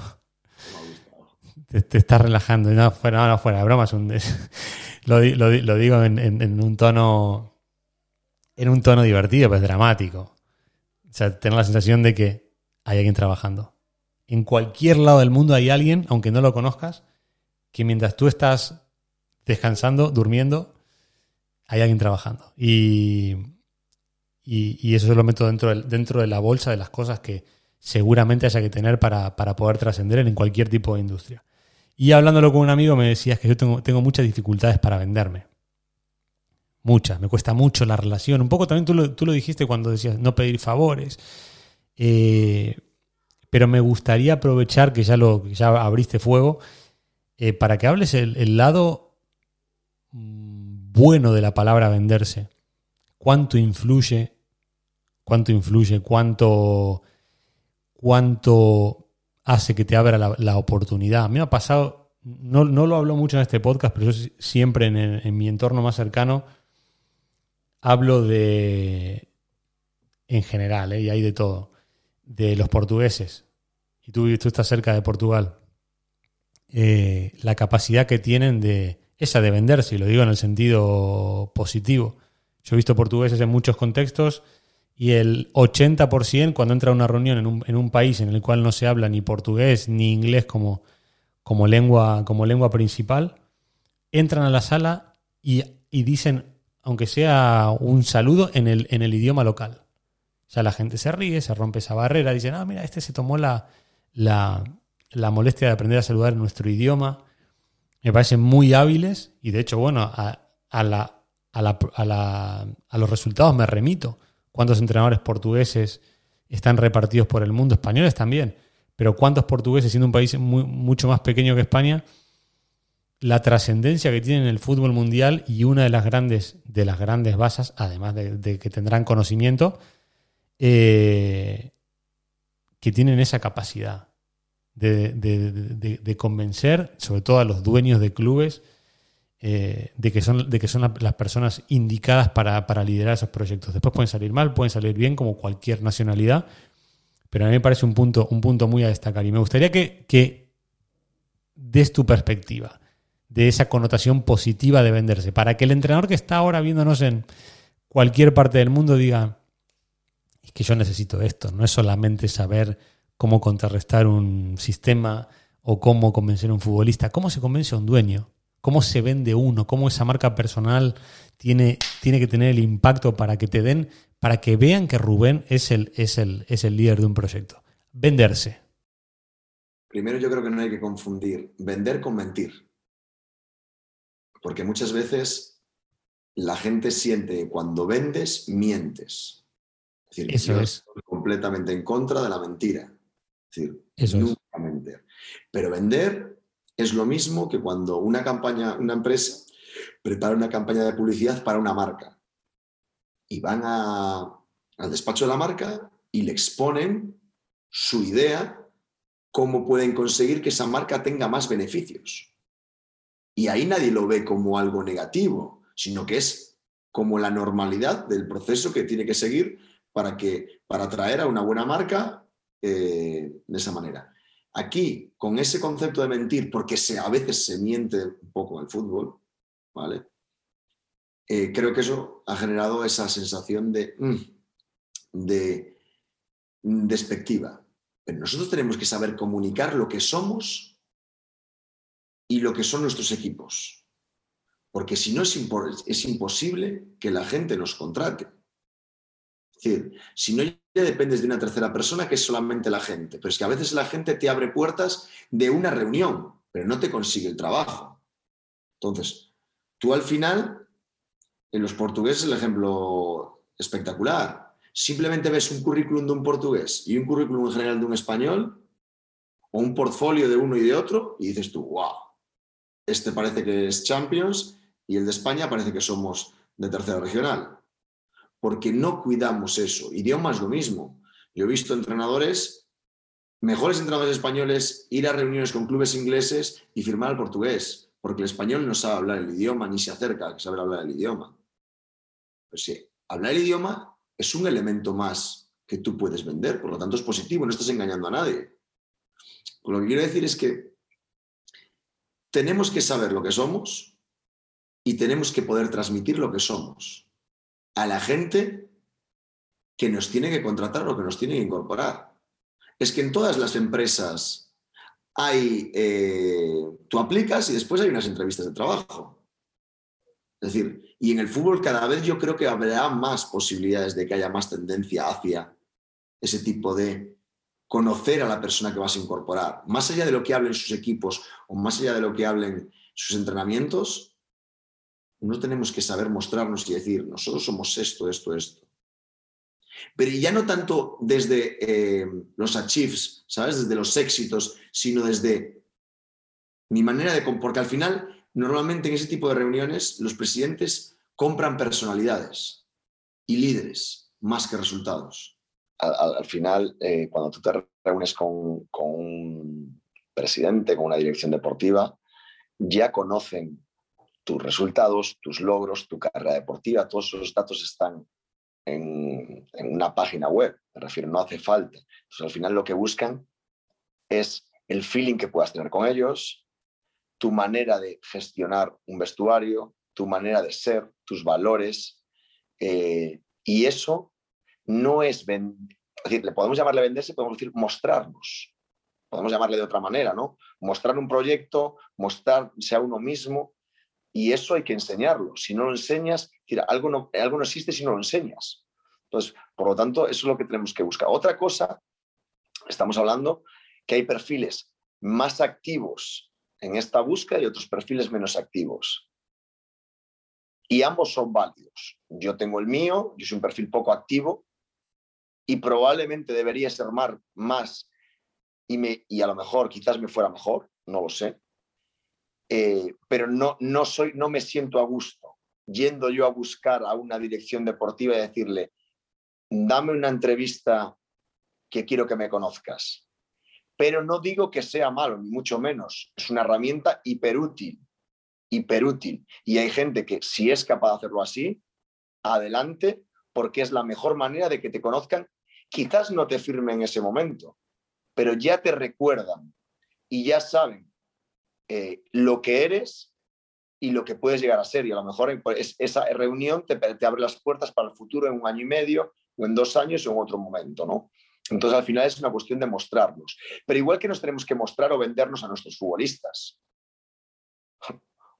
Te, estás relajando. No, fuera, no, fuera, bromas. lo, lo, digo en, un tono en un tono divertido, pues dramático. O sea, tener la sensación de que hay alguien trabajando. En cualquier lado del mundo hay alguien, aunque no lo conozcas, que mientras tú estás descansando, durmiendo, hay alguien trabajando. Y y, eso se lo meto dentro, dentro de la bolsa de las cosas que seguramente haya que tener para, poder trascender en cualquier tipo de industria. Y hablándolo con un amigo me decías que yo tengo, tengo muchas dificultades para venderme. Muchas, me cuesta mucho la relación. Un poco también tú lo, tú lo dijiste cuando decías no pedir favores. Eh, pero me gustaría aprovechar que ya, lo, ya abriste fuego eh, para que hables el, el, lado mm, bueno de la palabra venderse. ¿Cuánto influye cuánto influye, cuánto, cuánto hace que te abra la, oportunidad. A mí me ha pasado, no, lo hablo mucho en este podcast, pero yo siempre en, mi entorno más cercano hablo de, en general, ¿eh? y hay de todo, de los portugueses. Y tú, tú estás cerca de Portugal. Eh, la capacidad que tienen de esa de venderse, y lo digo en el sentido positivo. Yo he visto portugueses en muchos contextos y el 80% cuando entra a una reunión en un, en un, país en el cual no se habla ni portugués ni inglés como, como, lengua, como lengua principal, entran a la sala y, dicen, aunque sea un saludo, en el, en el idioma local. O sea, la gente se ríe, se rompe esa barrera, dicen, ah, mira, este se tomó la, la, la molestia de aprender a saludar en nuestro idioma. Me parecen muy hábiles y de hecho, bueno, a, a, la, a, la, a, la, a los resultados me remito cuántos entrenadores portugueses están repartidos por el mundo, españoles también, pero cuántos portugueses, siendo un país mucho más pequeño que España, la trascendencia que tienen en el fútbol mundial y una de las grandes, de las grandes bases, además de, que tendrán conocimiento, eh, que tienen esa capacidad de, convencer, sobre todo a los dueños de clubes, eh, de que son, de que son las personas indicadas para, liderar esos proyectos. Después pueden salir mal, pueden salir bien, como cualquier nacionalidad, pero a mí me parece un punto, un punto muy a destacar. Y me gustaría que, que des tu perspectiva de esa connotación positiva de venderse, para que el entrenador que está ahora viéndonos en cualquier parte del mundo diga, es que yo necesito esto, no es solamente saber cómo contrarrestar un sistema o cómo convencer a un futbolista, cómo se convence a un dueño, cómo se vende uno, cómo esa marca personal tiene, tiene que tener el impacto para que te den, para que vean que Rubén es el, es el, es el líder de un proyecto. Venderse. Primero yo creo que no hay que confundir vender con mentir. Porque muchas veces la gente siente cuando vendes, mientes. Es decir, Eso es. estoy completamente en contra de la mentira. Es decir, Eso nunca mentir. Pero vender es lo mismo que cuando una campaña, una empresa prepara una campaña de publicidad para una marca y van al despacho de la marca y le exponen su idea, cómo pueden conseguir que esa marca tenga más beneficios. Y ahí nadie lo ve como algo negativo, sino que es como la normalidad del proceso que tiene que seguir para, que, para atraer a una buena marca eh, de esa manera. Aquí, con ese concepto de mentir, porque se, a veces se miente un poco el fútbol, ¿vale? eh, creo que eso ha generado esa sensación de, mm, de despectiva. Pero nosotros tenemos que saber comunicar lo que somos y lo que son nuestros equipos. Porque si no es imposible que la gente nos contrate. Es decir, si no ya dependes de una tercera persona que es solamente la gente, pero es que a veces la gente te abre puertas de una reunión, pero no te consigue el trabajo. Entonces, tú al final, en los portugueses el ejemplo espectacular. Simplemente ves un currículum de un portugués y un currículum en general de un español, o un portfolio de uno y de otro, y dices tú, wow, este parece que es Champions y el de España parece que somos de tercera regional. Porque no cuidamos eso. Idioma es lo mismo. Yo he visto entrenadores, mejores entrenadores españoles, ir a reuniones con clubes ingleses y firmar el portugués, porque el español no sabe hablar el idioma ni se acerca a saber hablar el idioma. Pues sí, hablar el idioma es un elemento más que tú puedes vender, por lo tanto es positivo, no estás engañando a nadie. Lo que quiero decir es que tenemos que saber lo que somos y tenemos que poder transmitir lo que somos a la gente que nos tiene que contratar o que nos tiene que incorporar. Es que en todas las empresas hay, eh, tú aplicas y después hay unas entrevistas de trabajo. Es decir, y en el fútbol cada vez yo creo que habrá más posibilidades de que haya más tendencia hacia ese tipo de conocer a la persona que vas a incorporar. Más allá de lo que hablen sus equipos o más allá de lo que hablen sus entrenamientos, no tenemos que saber mostrarnos y decir, nosotros somos esto, esto, esto. Pero ya no tanto desde eh, los achieves, ¿sabes? Desde los éxitos, sino desde mi manera de... Porque al final, normalmente en ese tipo de reuniones, los presidentes compran personalidades y líderes más que resultados al, final, eh, cuando tú te reúnes con, un presidente, con una dirección deportiva, ya conocen tus resultados, tus logros, tu carrera deportiva, todos esos datos están en, una página web, me refiero, no hace falta. Al final lo que buscan es el feeling que puedas tener con ellos, tu manera de gestionar un vestuario, tu manera de ser, tus valores, eh, y eso no es, decir, le podemos llamarle venderse, podemos decir mostrarnos, podemos llamarle de otra manera, ¿no? Mostrar un proyecto, mostrarse a uno mismo, y eso hay que enseñarlo. Si no lo enseñas, algo, no, algo no existe si no lo enseñas. Entonces, por lo tanto, eso es lo que tenemos que buscar. Otra cosa, estamos hablando que hay perfiles más activos en esta búsqueda y otros perfiles menos activos. Y ambos son válidos. Yo tengo el mío, yo soy un perfil poco activo, y probablemente debería ser más y, me, y a lo mejor quizás me fuera mejor, no lo sé, eh, pero no, no, soy, no me siento a gusto yendo yo a buscar a una dirección deportiva y decirle, dame una entrevista que quiero que me conozcas. Pero no digo que sea malo, ni mucho menos. Es una herramienta hiperútil, hiperútil. Y hay gente que si es capaz de hacerlo así, adelante, porque es la mejor manera de que te conozcan. Quizás no te firmen en ese momento, pero ya te recuerdan y ya saben eh, lo que eres y lo que puedes llegar a ser. Y a lo mejor esa reunión te, abre las puertas para el futuro en un año y medio o en dos años o en otro momento, ¿no? Entonces, al final es una cuestión de mostrarnos. Pero igual que nos tenemos que mostrar o vendernos a nuestros futbolistas.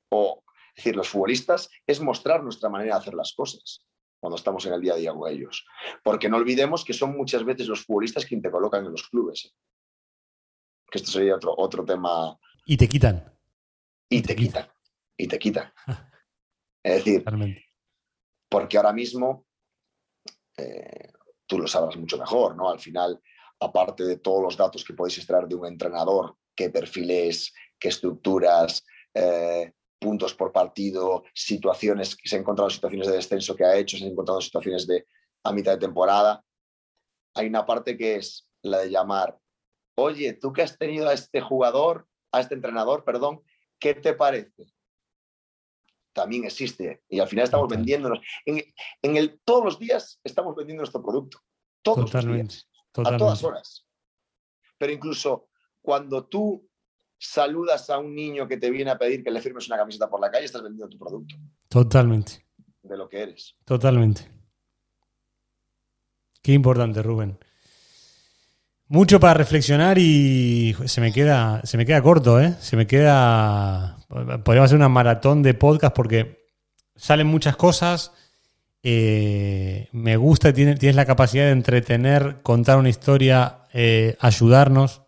O, decir, los futbolistas es mostrar nuestra manera de hacer las cosas cuando estamos en el día a día con ellos. Porque no olvidemos que son muchas veces los futbolistas quienes te colocan en los clubes. ¿eh? Que esto sería otro, otro tema. Y te quitan. Y te, quitan. Y te quitan. es decir, porque ahora mismo eh, tú lo sabrás mucho mejor, ¿no? Al final, aparte de todos los datos que podéis extraer de un entrenador, qué perfiles, qué estructuras, eh, puntos por partido, situaciones, se han encontrado situaciones de descenso que ha hecho, se han encontrado situaciones de a mitad de temporada. Hay una parte que es la de llamar, oye, tú que has tenido a este jugador, a este entrenador, perdón, ¿qué te parece? También existe. Y al final estamos vendiéndonos. En, el, todos los días estamos vendiendo nuestro producto. Todos los días. A todas horas. Pero incluso cuando tú saludas a un niño que te viene a pedir que le firmes una camiseta por la calle, estás vendiendo tu producto. Totalmente. de lo que eres. Totalmente. Qué importante, Rubén. Mucho para reflexionar y se me queda, se me queda corto, ¿eh? Se me queda. Podríamos hacer una maratón de podcast porque salen muchas cosas. Eh, me gusta, tienes, la capacidad de entretener, contar una historia, eh, ayudarnos,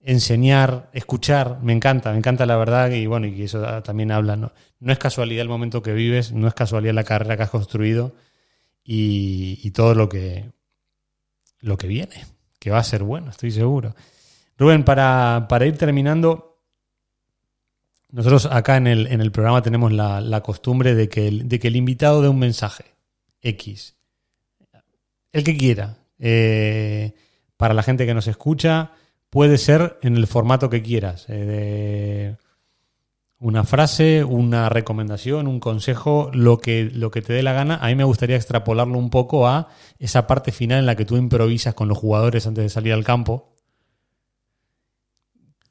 enseñar, escuchar. Me encanta, me encanta la verdad y bueno, y eso también habla. ¿no? no es casualidad el momento que vives, no es casualidad la carrera que has construido y, todo lo que, lo que viene, que va a ser bueno, estoy seguro. Rubén, para, ir terminando, nosotros acá en el, en el programa tenemos la, costumbre de que, el, de que el invitado dé un mensaje X, el que quiera, eh, para la gente que nos escucha, puede ser en el formato que quieras. Eh, una frase, una recomendación, un consejo, lo que, lo que te dé la gana. A mí me gustaría extrapolarlo un poco a esa parte final en la que tú improvisas con los jugadores antes de salir al campo.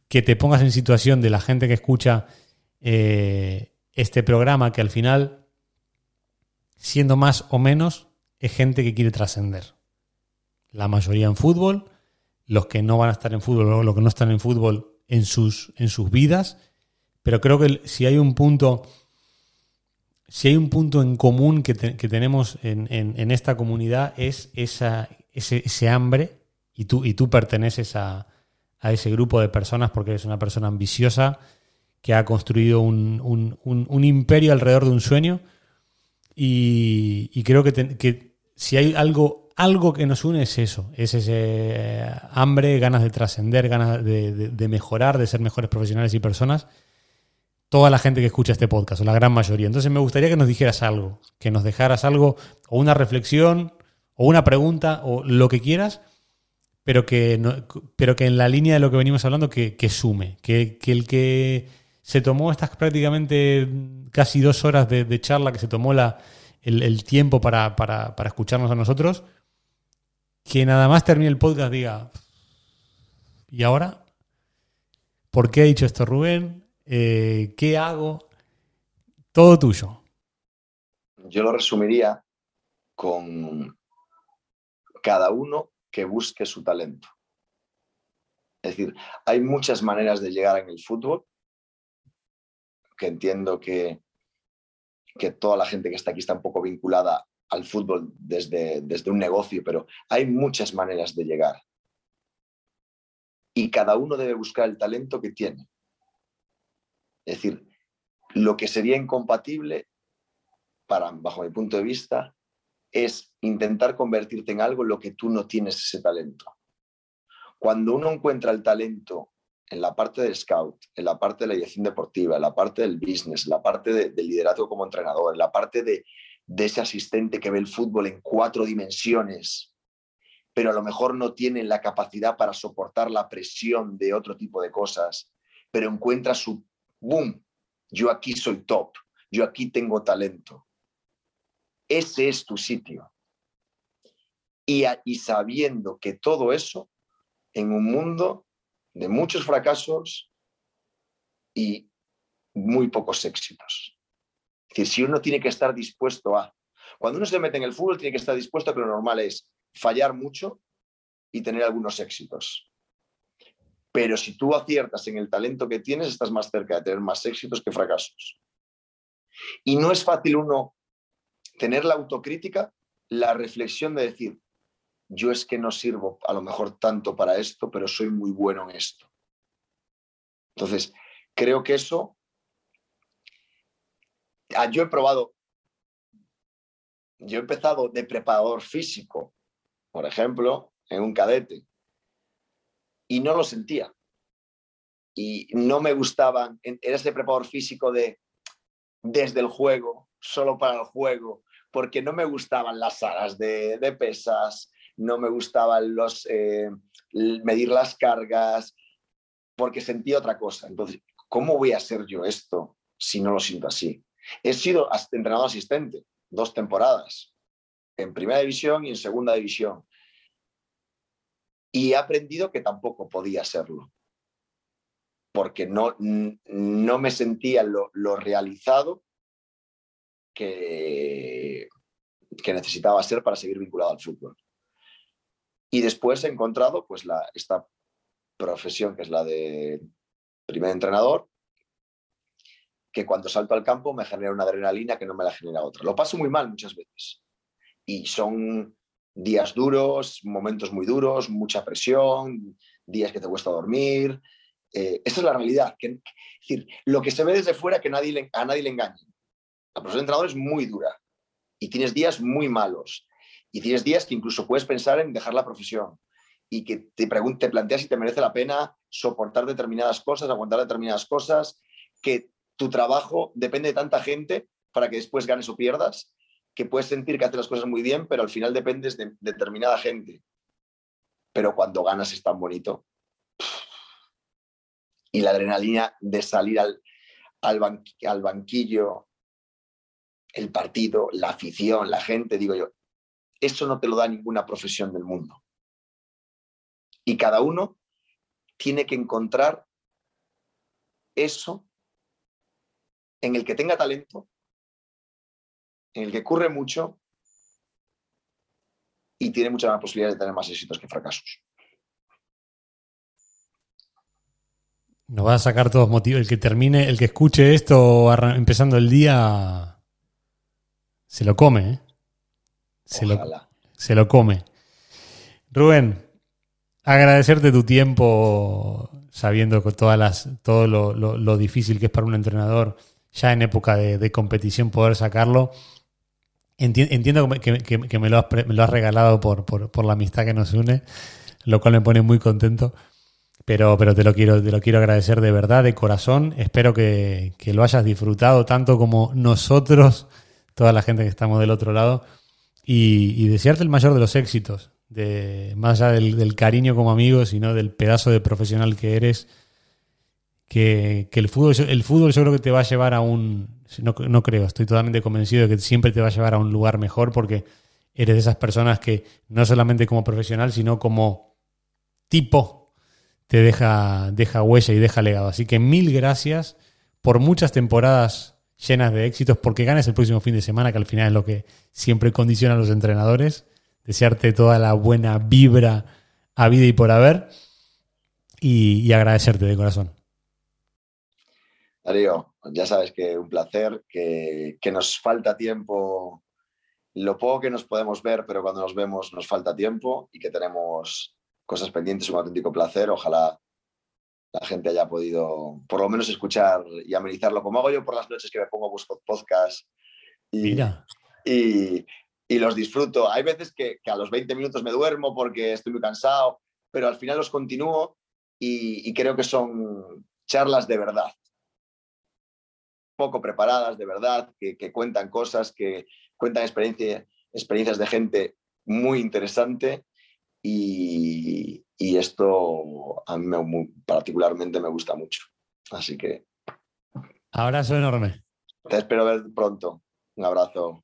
Que te pongas en situación de la gente que escucha eh, este programa, que al final, siendo más o menos, es gente que quiere trascender. La mayoría en fútbol, los que no van a estar en fútbol o los que no están en fútbol en sus, en sus vidas pero creo que si hay un punto, si hay un punto en común que, tenemos en, esta comunidad es esa, ese, hambre y tú, y tú perteneces a, ese grupo de personas porque eres una persona ambiciosa que ha construido un, imperio alrededor de un sueño y, creo que, si hay algo, algo que nos une es eso, es ese hambre, ganas de trascender, ganas de mejorar, de ser mejores profesionales y personas toda la gente que escucha este podcast, o la gran mayoría. Entonces me gustaría que nos dijeras algo, que nos dejaras algo, o una reflexión, o una pregunta, o lo que quieras, pero que, pero que en la línea de lo que venimos hablando, que, sume, que, el que se tomó estas prácticamente casi dos horas de, charla, que se tomó la, el, tiempo para, para, para escucharnos a nosotros, que nada más termine el podcast diga, ¿y ahora? ¿Por qué ha dicho esto Rubén? Eh, ¿Qué hago? Todo tuyo. Yo lo resumiría con cada uno que busque su talento. Es decir, hay muchas maneras de llegar en el fútbol, que entiendo que, que toda la gente que está aquí está un poco vinculada al fútbol desde, desde un negocio, pero hay muchas maneras de llegar. Y cada uno debe buscar el talento que tiene. Es decir, lo que sería incompatible, para, bajo mi punto de vista, es intentar convertirte en algo en lo que tú no tienes ese talento. Cuando uno encuentra el talento en la parte del scout, en la parte de la dirección deportiva, en la parte del business, en la parte del liderazgo como entrenador, en la parte de, de ese asistente que ve el fútbol en cuatro dimensiones, pero a lo mejor no tiene la capacidad para soportar la presión de otro tipo de cosas, pero encuentra su boom, yo aquí soy top, yo aquí tengo talento. Ese es tu sitio. Y, y sabiendo que todo eso en un mundo de muchos fracasos y muy pocos éxitos. Es decir, si uno tiene que estar dispuesto a... Cuando uno se mete en el fútbol, tiene que estar dispuesto a que lo normal es fallar mucho y tener algunos éxitos. Pero si tú aciertas en el talento que tienes, estás más cerca de tener más éxitos que fracasos. Y no es fácil uno tener la autocrítica, la reflexión de decir, yo es que no sirvo a lo mejor tanto para esto, pero soy muy bueno en esto. Entonces, creo que eso, ah, yo he probado, yo he empezado de preparador físico, por ejemplo, en un cadete, y no lo sentía. Y no me gustaban, era ese preparador físico de desde el juego, solo para el juego, porque no me gustaban las salas de, pesas, no me gustaban los, eh, medir las cargas, porque sentía otra cosa. Entonces, ¿cómo voy a hacer yo esto si no lo siento así? He sido entrenador asistente dos temporadas, en primera división y en segunda división. Y he aprendido que tampoco podía serlo, porque no, no me sentía lo, realizado que, que necesitaba ser para seguir vinculado al fútbol. Y después he encontrado pues, la, esta profesión que es la de primer entrenador, que cuando salto al campo me genera una adrenalina que no me la genera otra. Lo paso muy mal muchas veces. Y son días duros, momentos muy duros, mucha presión, días que te cuesta dormir. Eh, esa es la realidad. Que, decir, lo que se ve desde fuera que a nadie le engañe. La profesión de entrenador es muy dura y tienes días muy malos y tienes días que incluso puedes pensar en dejar la profesión y que te, te planteas si te merece la pena soportar determinadas cosas, aguantar determinadas cosas, que tu trabajo depende de tanta gente para que después ganes o pierdas, que puedes sentir que haces las cosas muy bien, pero al final dependes de determinada gente. Pero cuando ganas es tan bonito. Y la adrenalina de salir al, al banquillo, el partido, la afición, la gente, digo yo, eso no te lo da ninguna profesión del mundo. Y cada uno tiene que encontrar eso en el que tenga talento, en el que ocurre mucho y tiene muchas más posibilidades de tener más éxitos que fracasos. Nos va a sacar todos motivos. El que termine, el que escuche esto empezando el día, se lo come. ¿eh? Se, lo, se lo come. Rubén, agradecerte tu tiempo sabiendo que todas las, todo lo, difícil que es para un entrenador ya en época de, competición poder sacarlo. Entiendo que, me, lo has, regalado por, la amistad que nos une, lo cual me pone muy contento. Pero, pero te, lo quiero, te lo quiero agradecer de verdad, de corazón. Espero que, lo hayas disfrutado tanto como nosotros, toda la gente que estamos del otro lado, y, y desearte el mayor de los éxitos de, más allá del, cariño como amigo, sino del pedazo de profesional que eres, que, el, fútbol, el fútbol yo creo que te va a llevar a un, no, no, creo, estoy totalmente convencido de que siempre te va a llevar a un lugar mejor porque eres de esas personas que no solamente como profesional, sino como tipo te deja, deja huella y deja legado. Así que mil gracias por muchas temporadas llenas de éxitos, porque ganes el próximo fin de semana, que al final es lo que siempre condiciona a los entrenadores desearte toda la buena vibra a vida y por haber y, agradecerte de corazón. Darío, ya sabes que un placer, que, nos falta tiempo, lo poco que nos podemos ver, pero cuando nos vemos nos falta tiempo y que tenemos cosas pendientes, un auténtico placer. Ojalá la gente haya podido por lo menos escuchar y amenizarlo como hago yo por las noches que me pongo busco podcast y, Mira. y, y los disfruto. Hay veces que, a los 20 minutos me duermo porque estoy muy cansado, pero al final los continúo y, creo que son charlas de verdad, poco preparadas, de verdad, que, cuentan cosas, que cuentan experiencias de gente muy interesante y, esto a mí particularmente me gusta mucho. Así que... Abrazo enorme. Te espero ver pronto. Un abrazo.